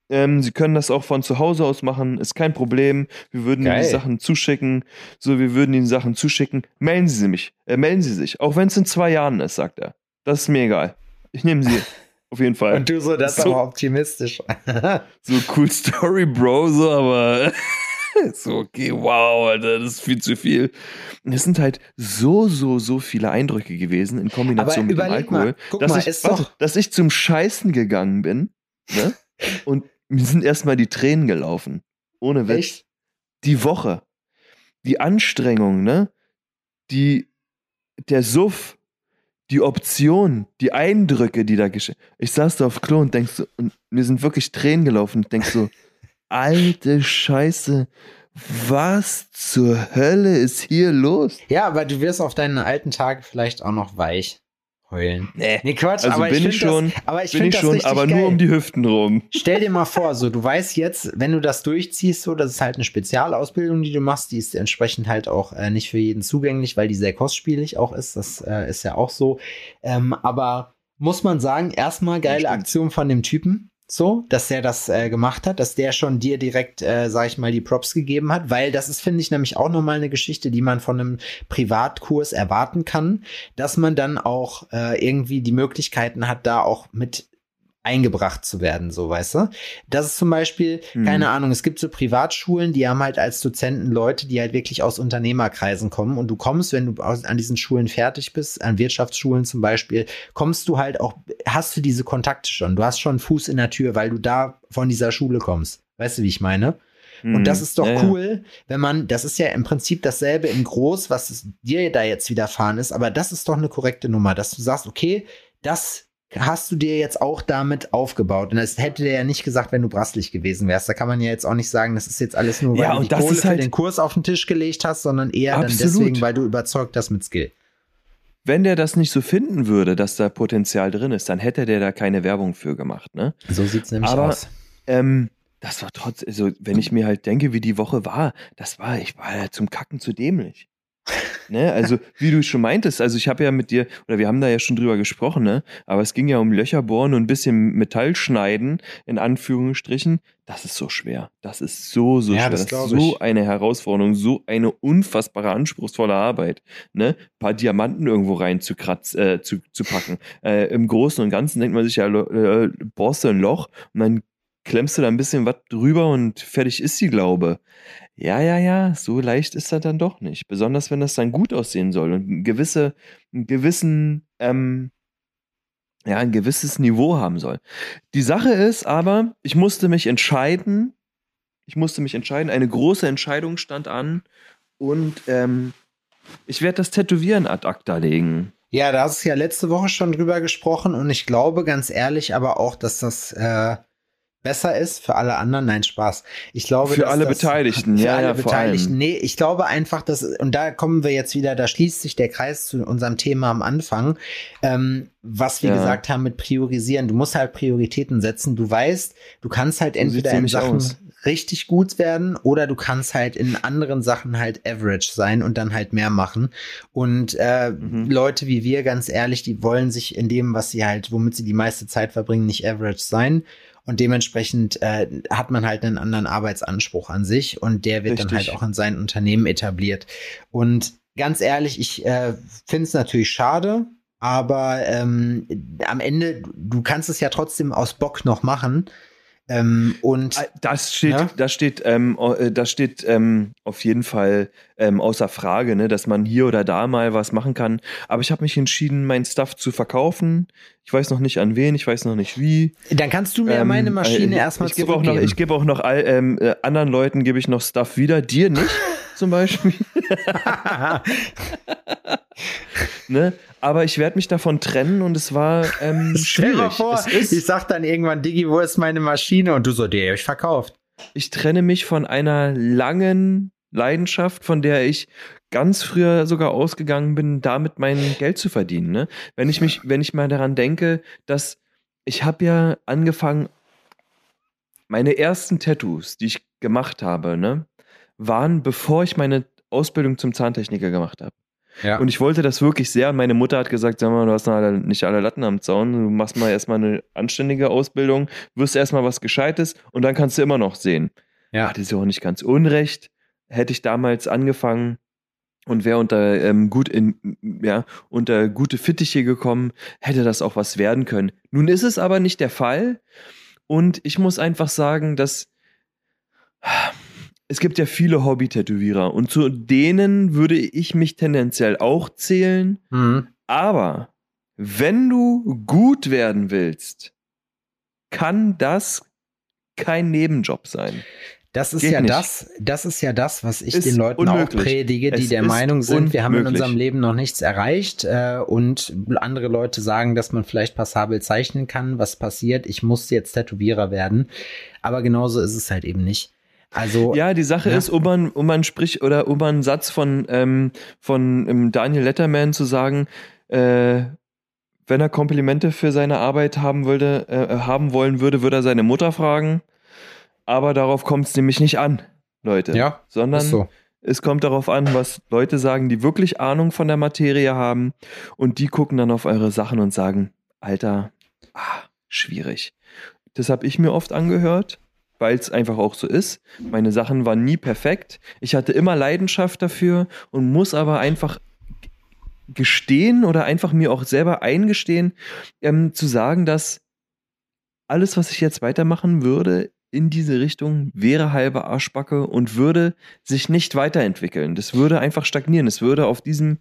ähm, sie können das auch von zu Hause aus machen, ist kein Problem. Wir würden Ihnen Geil. die Sachen zuschicken. So, wir würden Ihnen Sachen zuschicken. Melden Sie mich, äh, melden Sie sich. Auch wenn es in zwei Jahren ist, sagt er. Das ist mir egal. Ich nehme Sie. [laughs] Auf jeden Fall. Und du so, das ist So. aber optimistisch. [laughs] So cool Story, Bro, so, aber [laughs] so, okay, wow, Alter, das ist viel zu viel. Es sind halt so, so, so viele Eindrücke gewesen in Kombination mit dem Alkohol, mal, guck dass, mal, ich, warte, dass ich zum Scheißen gegangen bin ne? und mir sind erstmal die Tränen gelaufen. Ohne Witz. Echt? Die Woche, die Anstrengung, ne? Die der Suff, die Option, die Eindrücke, die da geschehen. Ich saß da auf Klo und denk so, und mir sind wirklich Tränen gelaufen. Ich denk so, [laughs] alte Scheiße, was zur Hölle ist hier los? Ja, aber du wirst auf deinen alten Tage vielleicht auch noch weich heulen. Nee, Nee, Quatsch, also aber bin ich, schon, das, aber ich bin finde ich das schon, aber geil. nur um die Hüften rum. Stell dir mal vor, so du weißt jetzt, wenn du das durchziehst, so das ist halt eine Spezialausbildung, die du machst, die ist entsprechend halt auch äh, nicht für jeden zugänglich, weil die sehr kostspielig auch ist. Das äh, ist ja auch so. Ähm, aber muss man sagen, erstmal geile. Aktion von dem Typen. So, dass der das äh, gemacht hat, dass der schon dir direkt, äh, sag ich mal, die Props gegeben hat, weil das ist, finde ich, nämlich auch nochmal eine Geschichte, die man von einem Privatkurs erwarten kann, dass man dann auch äh, irgendwie die Möglichkeiten hat, da auch mit eingebracht zu werden, so weißt du. Das ist zum Beispiel, Mhm. keine Ahnung, es gibt so Privatschulen, die haben halt als Dozenten Leute, die halt wirklich aus Unternehmerkreisen kommen und du kommst, wenn du aus, an diesen Schulen fertig bist, an Wirtschaftsschulen zum Beispiel, kommst du halt auch, hast du diese Kontakte schon, du hast schon Fuß in der Tür, weil du da von dieser Schule kommst. Weißt du, wie ich meine? Und das ist doch Mhm. Ja, ja. cool, wenn man, das ist ja im Prinzip dasselbe in groß, was es dir da jetzt widerfahren ist, aber das ist doch eine korrekte Nummer, dass du sagst, okay, das hast du dir jetzt auch damit aufgebaut. Und das hätte der ja nicht gesagt, wenn du brasslich gewesen wärst. Da kann man ja jetzt auch nicht sagen, das ist jetzt alles nur, weil Ja, du die Kohle ist für halt- den Kurs auf den Tisch gelegt hast, sondern eher dann Absolut. deswegen, weil du überzeugt hast mit Skill. Wenn der das nicht so finden würde, dass da Potenzial drin ist, dann hätte der da keine Werbung für gemacht, ne? So sieht's nämlich Aber- aus. Ähm, das war trotz, also wenn ich mir halt denke, wie die Woche war, das war, ich war ja zum Kacken zu dämlich. Ne? Also, wie du schon meintest, also ich habe ja mit dir, oder wir haben da ja schon drüber gesprochen, ne? Aber es ging ja um Löcher bohren und ein bisschen Metall schneiden, in Anführungsstrichen. Das ist so schwer. Das ist so, so Ja, schwer. das ist glaub so ich. eine Herausforderung, so eine unfassbare, anspruchsvolle Arbeit. Ne? Ein paar Diamanten irgendwo rein zu, kratz, äh, zu, zu packen. Äh, Im Großen und Ganzen denkt man sich ja, äh, bohrst du ein Loch und dann klemmst du da ein bisschen was drüber und fertig ist die Glaube. Ja, ja, ja, so leicht ist das dann doch nicht. Besonders wenn das dann gut aussehen soll und ein gewisse, einen gewissen, ähm, ja, ein gewisses Niveau haben soll. Die Sache ist aber, ich musste mich entscheiden, ich musste mich entscheiden, eine große Entscheidung stand an und ähm, ich werde das Tätowieren ad acta legen. Ja, da hast du ja letzte Woche schon drüber gesprochen und ich glaube ganz ehrlich aber auch, dass das äh, besser ist für alle anderen. Nein, Spaß. Ich glaube, Für alle das, Beteiligten, Für ja, alle ja, Beteiligten. allem. Nee, ich glaube einfach, dass, und da kommen wir jetzt wieder, da schließt sich der Kreis zu unserem Thema am Anfang, ähm, was wir Ja. gesagt haben mit Priorisieren. Du musst halt Prioritäten setzen. Du weißt, du kannst halt entweder in Sachen aus. richtig gut werden oder du kannst halt in anderen Sachen halt average sein und dann halt mehr machen. Und äh, Mhm. Leute wie wir, ganz ehrlich, die wollen sich in dem, was sie halt, womit sie die meiste Zeit verbringen, nicht average sein. Und dementsprechend äh, hat man halt einen anderen Arbeitsanspruch an sich und der wird dann Richtig. halt auch in sein Unternehmen etabliert. Und ganz ehrlich, ich äh, finde es natürlich schade, aber ähm, am Ende, du kannst es ja trotzdem aus Bock noch machen. Ähm, und Das steht, Ja? das steht, ähm, äh, das steht ähm, auf jeden Fall ähm, außer Frage, ne, dass man hier oder da mal was machen kann. Aber ich habe mich entschieden, mein Stuff zu verkaufen. Ich weiß noch nicht an wen, ich weiß noch nicht wie. dann kannst du mir Ähm, meine Maschine äh, erstmal ich gebe auch noch, zurückgeben. ich gebe auch noch all, ähm, äh, anderen Leuten gebe ich noch Stuff wieder, dir nicht [laughs] zum Beispiel. [laughs] ne? Aber ich werde mich davon trennen und es war ähm, schwierig. vor, ich sag dann irgendwann, Digi, wo ist meine Maschine? Und du so, die hab ich verkauft. ich trenne mich von einer langen Leidenschaft, von der ich ganz früher sogar ausgegangen bin, damit mein Geld zu verdienen. Ne? Wenn ich mich, wenn ich mal daran denke, dass ich habe ja angefangen, meine ersten Tattoos, die ich gemacht habe, ne, waren bevor ich meine Ausbildung zum Zahntechniker gemacht habe. Ja. Und ich wollte das wirklich sehr. Meine Mutter hat gesagt, sag mal, du hast alle, nicht alle Latten am Zaun. Du machst mal erstmal eine anständige Ausbildung, wirst erstmal was Gescheites und dann kannst du immer noch sehen. ja. Hatte sie auch nicht ganz unrecht. Hätte ich damals angefangen und wäre unter ähm, gut in, ja, unter gute Fittiche gekommen, hätte das auch was werden können. Nun ist es aber nicht der Fall. Und ich muss einfach sagen, dass es gibt ja viele Hobby-Tätowierer und zu denen würde ich mich tendenziell auch zählen. Mhm. Aber wenn du gut werden willst, kann das kein Nebenjob sein. Das ist Geht ja nicht. das, das ist ja das, was ich Ist den Leuten unmöglich. auch predige, die Es der Meinung sind, wir haben in unmöglich. unserem Leben noch nichts erreicht äh, und andere Leute sagen, dass man vielleicht passabel zeichnen kann, was passiert. Ich muss jetzt Tätowierer werden, aber genauso ist es halt eben nicht. Also Ja, die Sache Ja. ist, um man, um man sprich oder um einen Satz von, ähm, von ähm, Daniel Letterman zu sagen, äh, wenn er Komplimente für seine Arbeit haben würde, äh, haben wollen würde, würde er seine Mutter fragen. Aber darauf kommt es nämlich nicht an, Leute. ja, Sondern so. es kommt darauf an, was Leute sagen, die wirklich Ahnung von der Materie haben. Und die gucken dann auf eure Sachen und sagen, Alter, ah, schwierig. Das habe ich mir oft angehört, weil es einfach auch so ist. Meine Sachen waren nie perfekt. Ich hatte immer Leidenschaft dafür und muss aber einfach gestehen oder einfach mir auch selber eingestehen, ähm, zu sagen, dass alles, was ich jetzt weitermachen würde, in diese Richtung wäre halbe Arschbacke und würde sich nicht weiterentwickeln. Das würde einfach stagnieren. Es würde auf diesem,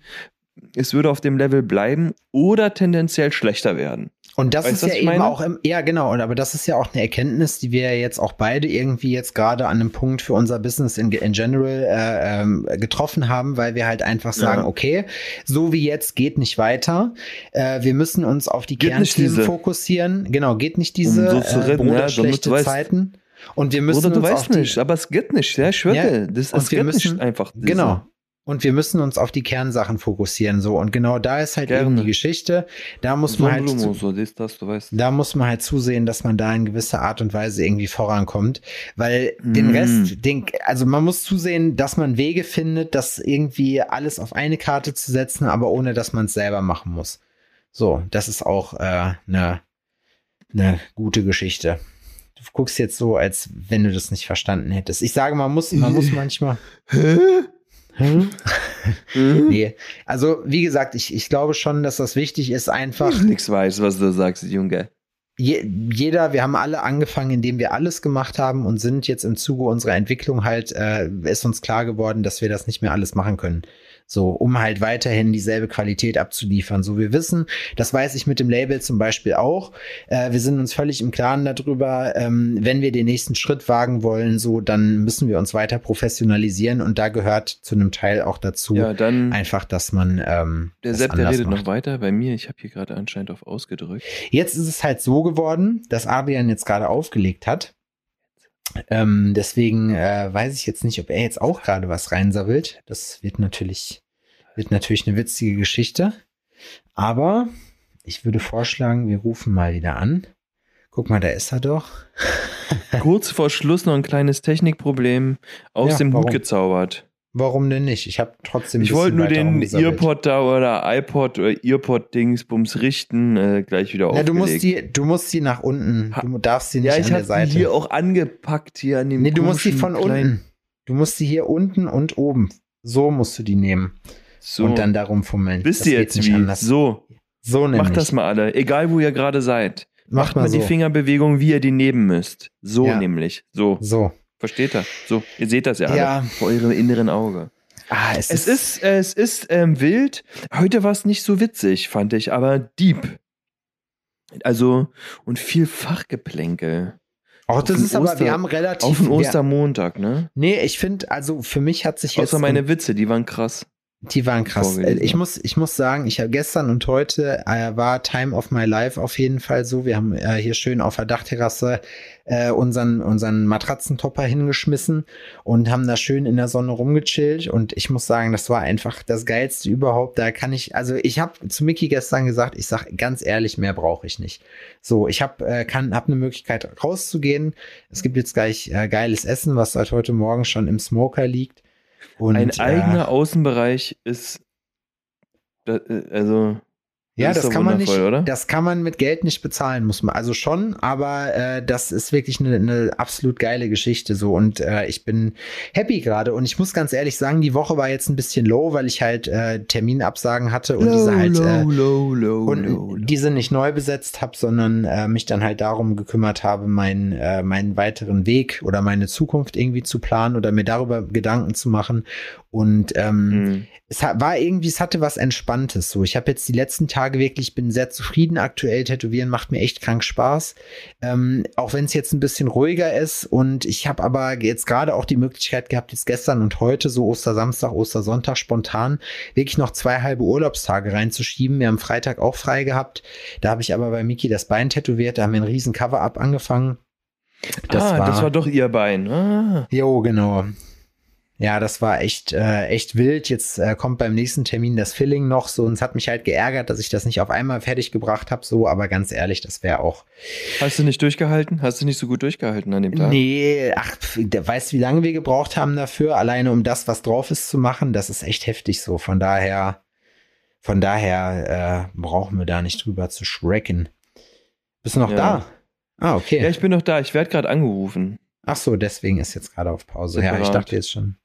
es würde auf dem Level bleiben oder tendenziell schlechter werden. Und das Weißt ist ja eben meine? auch im, ja genau, und aber das ist ja auch eine Erkenntnis, die wir jetzt auch beide irgendwie jetzt gerade an einem Punkt für unser Business in, in general äh, ähm, getroffen haben, weil wir halt einfach sagen, Ja. okay, so wie jetzt geht nicht weiter. Äh, wir müssen uns auf die Geht Kernthemen fokussieren. Genau, geht nicht diese Um so äh, retten, Bruder, ja, schlechte weißt- Zeiten. Und wir müssen oder du weißt nicht, aber es geht nicht. Ja, ich schwöre, Ja, das, es geht müssen- nicht einfach. diese- Genau. Und wir müssen uns auf die Kernsachen fokussieren, so. Und genau da ist halt Gerne. eben die Geschichte. Da muss man halt Sonnenblume, so, das, das, du weißt. da muss man halt zusehen, dass man da in gewisser Art und Weise irgendwie vorankommt, weil den Mm. Rest, den, also man muss zusehen, dass man Wege findet, das irgendwie alles auf eine Karte zu setzen, aber ohne, dass man es selber machen muss. So, das ist auch eine äh, ne, ne gute Geschichte. Du guckst jetzt so, als wenn du das nicht verstanden hättest. Ich sage, man muss, man muss [laughs] manchmal. Hm? Hm? Nee, also wie gesagt, ich, ich glaube schon, dass das wichtig ist, einfach Ich nix weiß, was du sagst, Junge. je, jeder, wir haben alle angefangen, indem wir alles gemacht haben und sind jetzt im Zuge unserer Entwicklung halt, äh, ist uns klar geworden, dass wir das nicht mehr alles machen können. So, um halt weiterhin dieselbe Qualität abzuliefern. So, wir wissen, das weiß ich mit dem Label zum Beispiel auch. Äh, wir sind uns völlig im Klaren darüber, ähm, wenn wir den nächsten Schritt wagen wollen, so, dann müssen wir uns weiter professionalisieren und da gehört zu einem Teil auch dazu Ja, dann, einfach, dass man ähm, der Sepp, der redet macht. noch weiter. Bei mir, ich habe hier gerade anscheinend auf ausgedrückt. Jetzt ist es halt so geworden, dass Adrian jetzt gerade aufgelegt hat. Ähm, deswegen äh, weiß ich jetzt nicht, ob er jetzt auch gerade was reinsabbelt. Das wird natürlich, wird natürlich eine witzige Geschichte. Aber ich würde vorschlagen, wir rufen mal wieder an. Guck mal, da ist er doch. Kurz vor Schluss noch ein kleines Technikproblem aus Ja, dem warum? Hut gezaubert. Warum denn nicht? Ich habe trotzdem. Ich wollte nur den. Earpod da oder iPod oder Earpod-Dingsbums richten, äh, gleich wieder Ja, du musst die, du musst die nach unten. Du darfst sie nicht ja, an ich der habe Seite. die hier auch angepackt hier an dem Nee, du musst die von kleinen- unten. Du musst die hier unten und oben. So musst du die nehmen. So, Und dann darum fummeln. wisst ihr jetzt nicht wie? anders. So, So nämlich. macht das mal alle, egal wo ihr gerade seid. Macht Macht mal mal die so. Fingerbewegung, wie ihr die nehmen müsst. So Ja. nämlich. So. So. Versteht ihr? So, ihr seht das ja alle Ja. vor eurem inneren Auge. Ah, es, Es ist, äh, es ist ähm, wild. Heute war es nicht so witzig, fand ich, aber deep. Also, und viel Fachgeplänkel. Auch das ist aber, Oster- wir haben relativ. Auf den Ostermontag, ne? nee, ich finde, also für mich hat sich jetzt. Außer meine Witze, die waren krass. Die waren krass. vorgelesen Ich muss, ich muss sagen, ich habe gestern und heute äh, war Time of My Life auf jeden Fall so. Wir haben äh, hier schön auf der Dachterrasse äh, unseren, unseren Matratzentopper hingeschmissen und haben da schön in der Sonne rumgechillt. Und ich muss sagen, das war einfach das Geilste überhaupt. Da kann ich, also ich habe zu Mickey gestern gesagt, ich sag ganz ehrlich, mehr brauche ich nicht. So, ich habe äh, kann, hab eine Möglichkeit rauszugehen. Es gibt jetzt gleich äh, geiles Essen, was seit heute Morgen schon im Smoker liegt. Und, Ein eigener Außenbereich ist. äh, Also. Ja, das doch kann man nicht, oder? das kann man mit Geld nicht bezahlen, muss man. Also schon, aber äh, das ist wirklich eine, eine absolut geile Geschichte so und äh, ich bin happy gerade und ich muss ganz ehrlich sagen, die Woche war jetzt ein bisschen low, weil ich halt äh, Terminabsagen hatte und diese halt äh, low, low, und low, low. diese nicht neu besetzt habe, sondern äh, mich dann halt darum gekümmert habe, meinen äh, meinen weiteren Weg oder meine Zukunft irgendwie zu planen oder mir darüber Gedanken zu machen und ähm, Mhm. es war irgendwie, es hatte was Entspanntes. So, ich habe jetzt die letzten Tage Tage wirklich, bin sehr zufrieden aktuell. Tätowieren macht mir echt krank Spaß. Ähm, auch wenn es jetzt ein bisschen ruhiger ist. Und ich habe aber jetzt gerade auch die Möglichkeit gehabt, jetzt gestern und heute, so Ostersamstag, Ostersonntag, spontan wirklich noch zwei halbe Urlaubstage reinzuschieben. Wir haben Freitag auch frei gehabt. Da habe ich aber bei Miki das Bein tätowiert. Da haben wir einen riesen Cover-Up angefangen. Das ah, war, das war doch ihr Bein. Ah. Jo, genau. Ja, das war echt, äh, echt wild. Jetzt äh, kommt beim nächsten Termin das Filling noch so und es hat mich halt geärgert, dass ich das nicht auf einmal fertig gebracht habe, so, aber ganz ehrlich, das wäre auch. Hast du nicht durchgehalten? Hast du nicht so gut durchgehalten an dem Tag? Nee, ach, der weiß, wie lange wir gebraucht haben dafür, alleine um das, was drauf ist, zu machen. Das ist echt heftig so. Von daher, von daher äh, brauchen wir da nicht drüber zu schrecken. Bist du noch ja. da? Ah, okay. Ja, ich bin noch da. Ich werde gerade angerufen. Ach so, deswegen ist jetzt gerade auf Pause. Separat. Ja, ich dachte jetzt schon.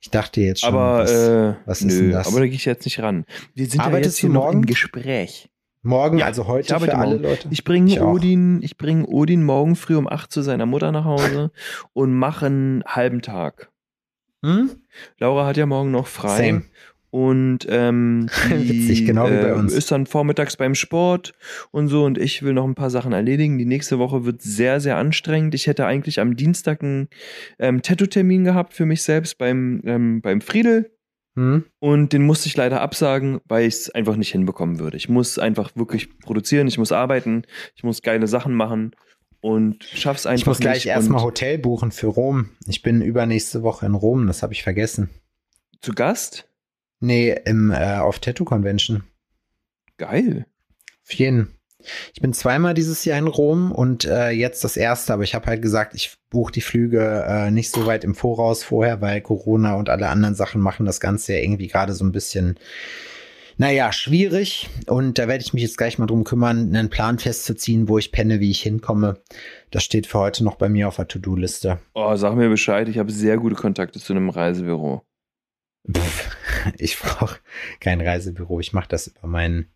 Ich dachte jetzt schon, aber, was, äh, was ist nö, denn das? Aber da gehe ich jetzt nicht ran. Wir sind Arbeitest ja jetzt hier morgen? im Gespräch. Morgen, ja, also heute für alle Leute. Ich bringe Odin, ich bringe Odin morgen früh um 8 zu seiner Mutter nach Hause und mache einen halben Tag. Hm? Laura hat ja morgen noch frei. Same. Und ähm, [laughs] die, Witzig, genau wie bei ähm, uns. ist dann vormittags beim Sport und so und ich will noch ein paar Sachen erledigen. Die nächste Woche wird sehr, sehr anstrengend. Ich hätte eigentlich am Dienstag einen ähm, Tattoo-Termin gehabt für mich selbst beim, ähm, beim Friedel. Hm. Und den musste ich leider absagen, weil ich es einfach nicht hinbekommen würde. Ich muss einfach wirklich produzieren, ich muss arbeiten, ich muss geile Sachen machen und schaff's einfach. Ich muss gleich erstmal Hotel buchen für Rom. Ich bin übernächste Woche in Rom, das habe ich vergessen. Zu Gast? Nee, im, äh, auf Tattoo Convention. Geil. Auf jeden. Ich bin zweimal dieses Jahr in Rom und äh, jetzt das erste, aber ich habe halt gesagt, ich buche die Flüge äh, nicht so weit im Voraus vorher, weil Corona und alle anderen Sachen machen das Ganze ja irgendwie gerade so ein bisschen, naja, schwierig. Und da werde ich mich jetzt gleich mal drum kümmern, einen Plan festzuziehen, wo ich penne, wie ich hinkomme. Das steht für heute noch bei mir auf der To-Do-Liste. Oh, sag mir Bescheid, ich habe sehr gute Kontakte zu einem Reisebüro. Pff, [laughs] ich brauche kein Reisebüro. Ich mache das über meinen,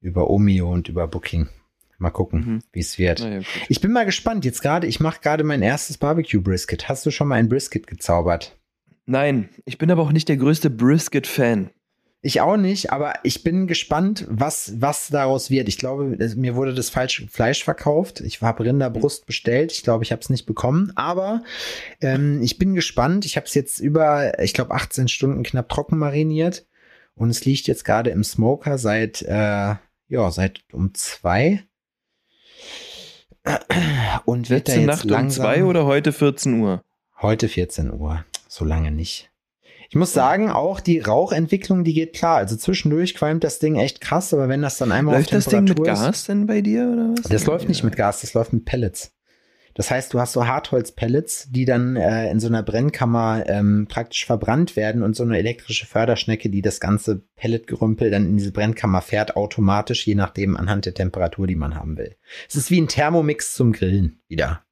über Omio und über Booking. Mal gucken, mhm. wie es wird. Ja, ich bin mal gespannt. Jetzt gerade, ich mache gerade mein erstes Barbecue Brisket. Hast du schon mal ein Brisket gezaubert? Nein, ich bin aber auch nicht der größte Brisket-Fan. Ich auch nicht, aber ich bin gespannt, was, was daraus wird. Ich glaube, mir wurde das falsche Fleisch verkauft. Ich habe Rinderbrust bestellt. Ich glaube, ich habe es nicht bekommen. Aber ähm, ich bin gespannt. Ich habe es jetzt über, ich glaube, 18 Stunden knapp trocken mariniert. Und es liegt jetzt gerade im Smoker seit, äh, ja, seit um zwei. Und wird Letzte da jetzt Nacht langsam, um zwei oder heute 14 Uhr? Heute 14 Uhr. So lange nicht. Ich muss sagen, auch die Rauchentwicklung, die geht klar. Also zwischendurch qualmt das Ding echt krass, aber wenn das dann einmal läuft auf Temperatur das Ding mit Gas denn bei dir oder was? Das läuft nicht mit Gas, das läuft mit Pellets. Das heißt, du hast so Hartholz-Pellets, die dann äh, in so einer Brennkammer ähm, praktisch verbrannt werden und so eine elektrische Förderschnecke, die das ganze Pelletgerümpel dann in diese Brennkammer fährt, automatisch, je nachdem anhand der Temperatur, die man haben will. Es ist wie ein Thermomix zum Grillen wieder.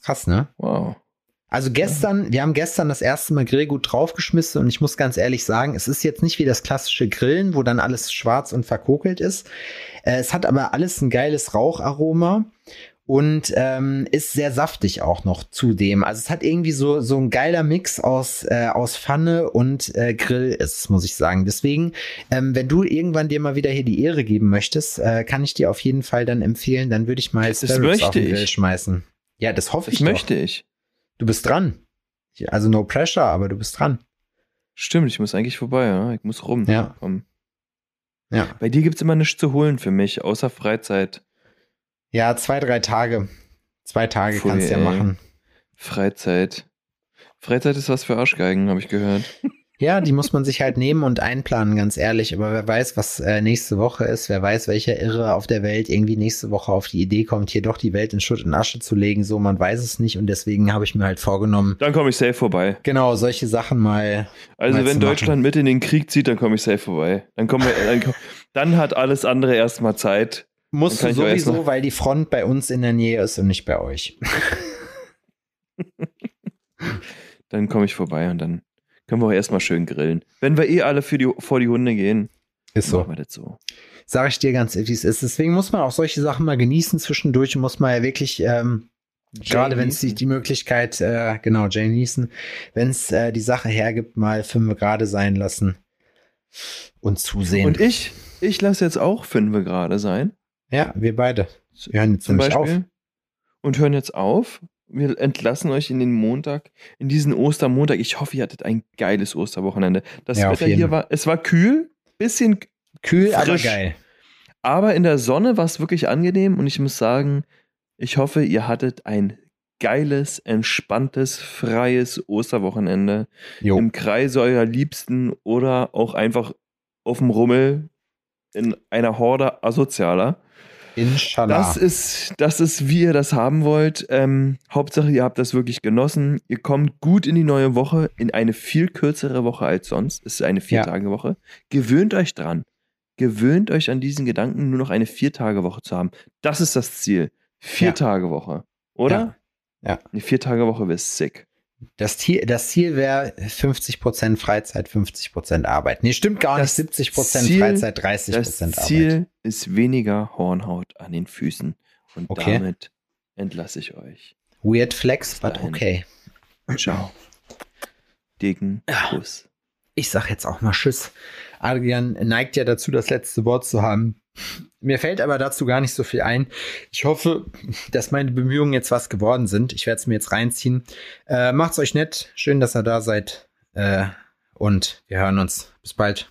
Krass, ne? Wow. Also gestern, wir haben gestern das erste Mal Grillgut draufgeschmissen und ich muss ganz ehrlich sagen, es ist jetzt nicht wie das klassische Grillen, wo dann alles schwarz und verkokelt ist. Äh, es hat aber alles ein geiles Raucharoma und ähm, ist sehr saftig auch noch zudem. Also es hat irgendwie so so ein geiler Mix aus äh, aus Pfanne und äh, Grill ist, muss ich sagen. Deswegen, ähm, wenn du irgendwann dir mal wieder hier die Ehre geben möchtest, äh, kann ich dir auf jeden Fall dann empfehlen. Dann würde ich mal Sparrows auf den Grill schmeißen. Ja, das hoffe das ich. Das möchte ich. Du bist dran. Also no pressure, aber du bist dran. Stimmt, ich muss eigentlich vorbei, ja. Ich muss rum. Ja. Kommen. Ja. Bei dir gibt es immer nichts zu holen für mich, außer Freizeit. Ja, zwei, drei Tage. Zwei Tage Pfui, kannst du ja machen. Freizeit. Freizeit ist was für Arschgeigen, habe ich gehört. [laughs] Ja, die muss man sich halt nehmen und einplanen, ganz ehrlich. Aber wer weiß, was äh, nächste Woche ist, wer weiß, welcher Irre auf der Welt irgendwie nächste Woche auf die Idee kommt, hier doch die Welt in Schutt und Asche zu legen. So, man weiß es nicht und deswegen habe ich mir halt vorgenommen. Dann komme ich safe vorbei. Genau, solche Sachen mal. Also mal wenn Deutschland mit in den Krieg zieht, dann komme ich safe vorbei. Dann, kommen wir, dann, dann hat alles andere erstmal Zeit. Musst du sowieso, weil die Front bei uns in der Nähe ist und nicht bei euch. [laughs] dann komme ich vorbei und dann können wir auch erstmal schön grillen. Wenn wir eh alle für die, vor die Hunde gehen, ist so. machen wir das so. Sag ich dir ganz, wie es ist. Deswegen muss man auch solche Sachen mal genießen zwischendurch und muss man ja wirklich, ähm, gerade wenn es die, die Möglichkeit, äh, genau, Jane Neeson, wenn es äh, die Sache hergibt, mal fünf gerade sein lassen und zusehen. Und ich, ich lasse jetzt auch fünf gerade sein. Ja, wir beide. Wir hören jetzt Zum nämlich Beispiel. auf. Und hören jetzt auf. Wir entlassen euch in den Montag, in diesen Ostermontag. Ich hoffe, ihr hattet ein geiles Osterwochenende. Das Ja, Wetter hier war, es war kühl, bisschen, Kühl, aber frisch. geil. aber in der Sonne war es wirklich angenehm. Und ich muss sagen, ich hoffe, ihr hattet ein geiles, entspanntes, freies Osterwochenende Jo. im Kreise eurer Liebsten oder auch einfach auf dem Rummel in einer Horde Asozialer. Inshallah. Das ist, das ist, wie ihr das haben wollt. Ähm, Hauptsache, ihr habt das wirklich genossen. Ihr kommt gut in die neue Woche, in eine viel kürzere Woche als sonst. Es ist eine Vier-Tage-Woche. Gewöhnt euch dran. Gewöhnt euch an diesen Gedanken, nur noch eine Vier-Tage-Woche zu haben. Das ist das Ziel. Vier-Tage-Woche. Oder? Ja. Eine Vier-Tage-Woche wäre sick. Das Ziel, das Ziel wäre 50% Freizeit, 50% Arbeit. Nee, stimmt gar Das nicht. 70% Ziel- Freizeit, 30% Das Arbeit. Ziel ist weniger Hornhaut an den Füßen. Und Okay. damit entlasse ich euch. Weird flex, but okay. Ciao. Dicken Kuss. Ich sag jetzt auch mal Tschüss. Adrian neigt ja dazu, das letzte Wort zu haben. Mir fällt aber dazu gar nicht so viel ein. Ich hoffe, dass meine Bemühungen jetzt was geworden sind. Ich werde es mir jetzt reinziehen. Äh, macht's euch nett. Schön, dass ihr da seid. Äh, und wir hören uns. Bis bald.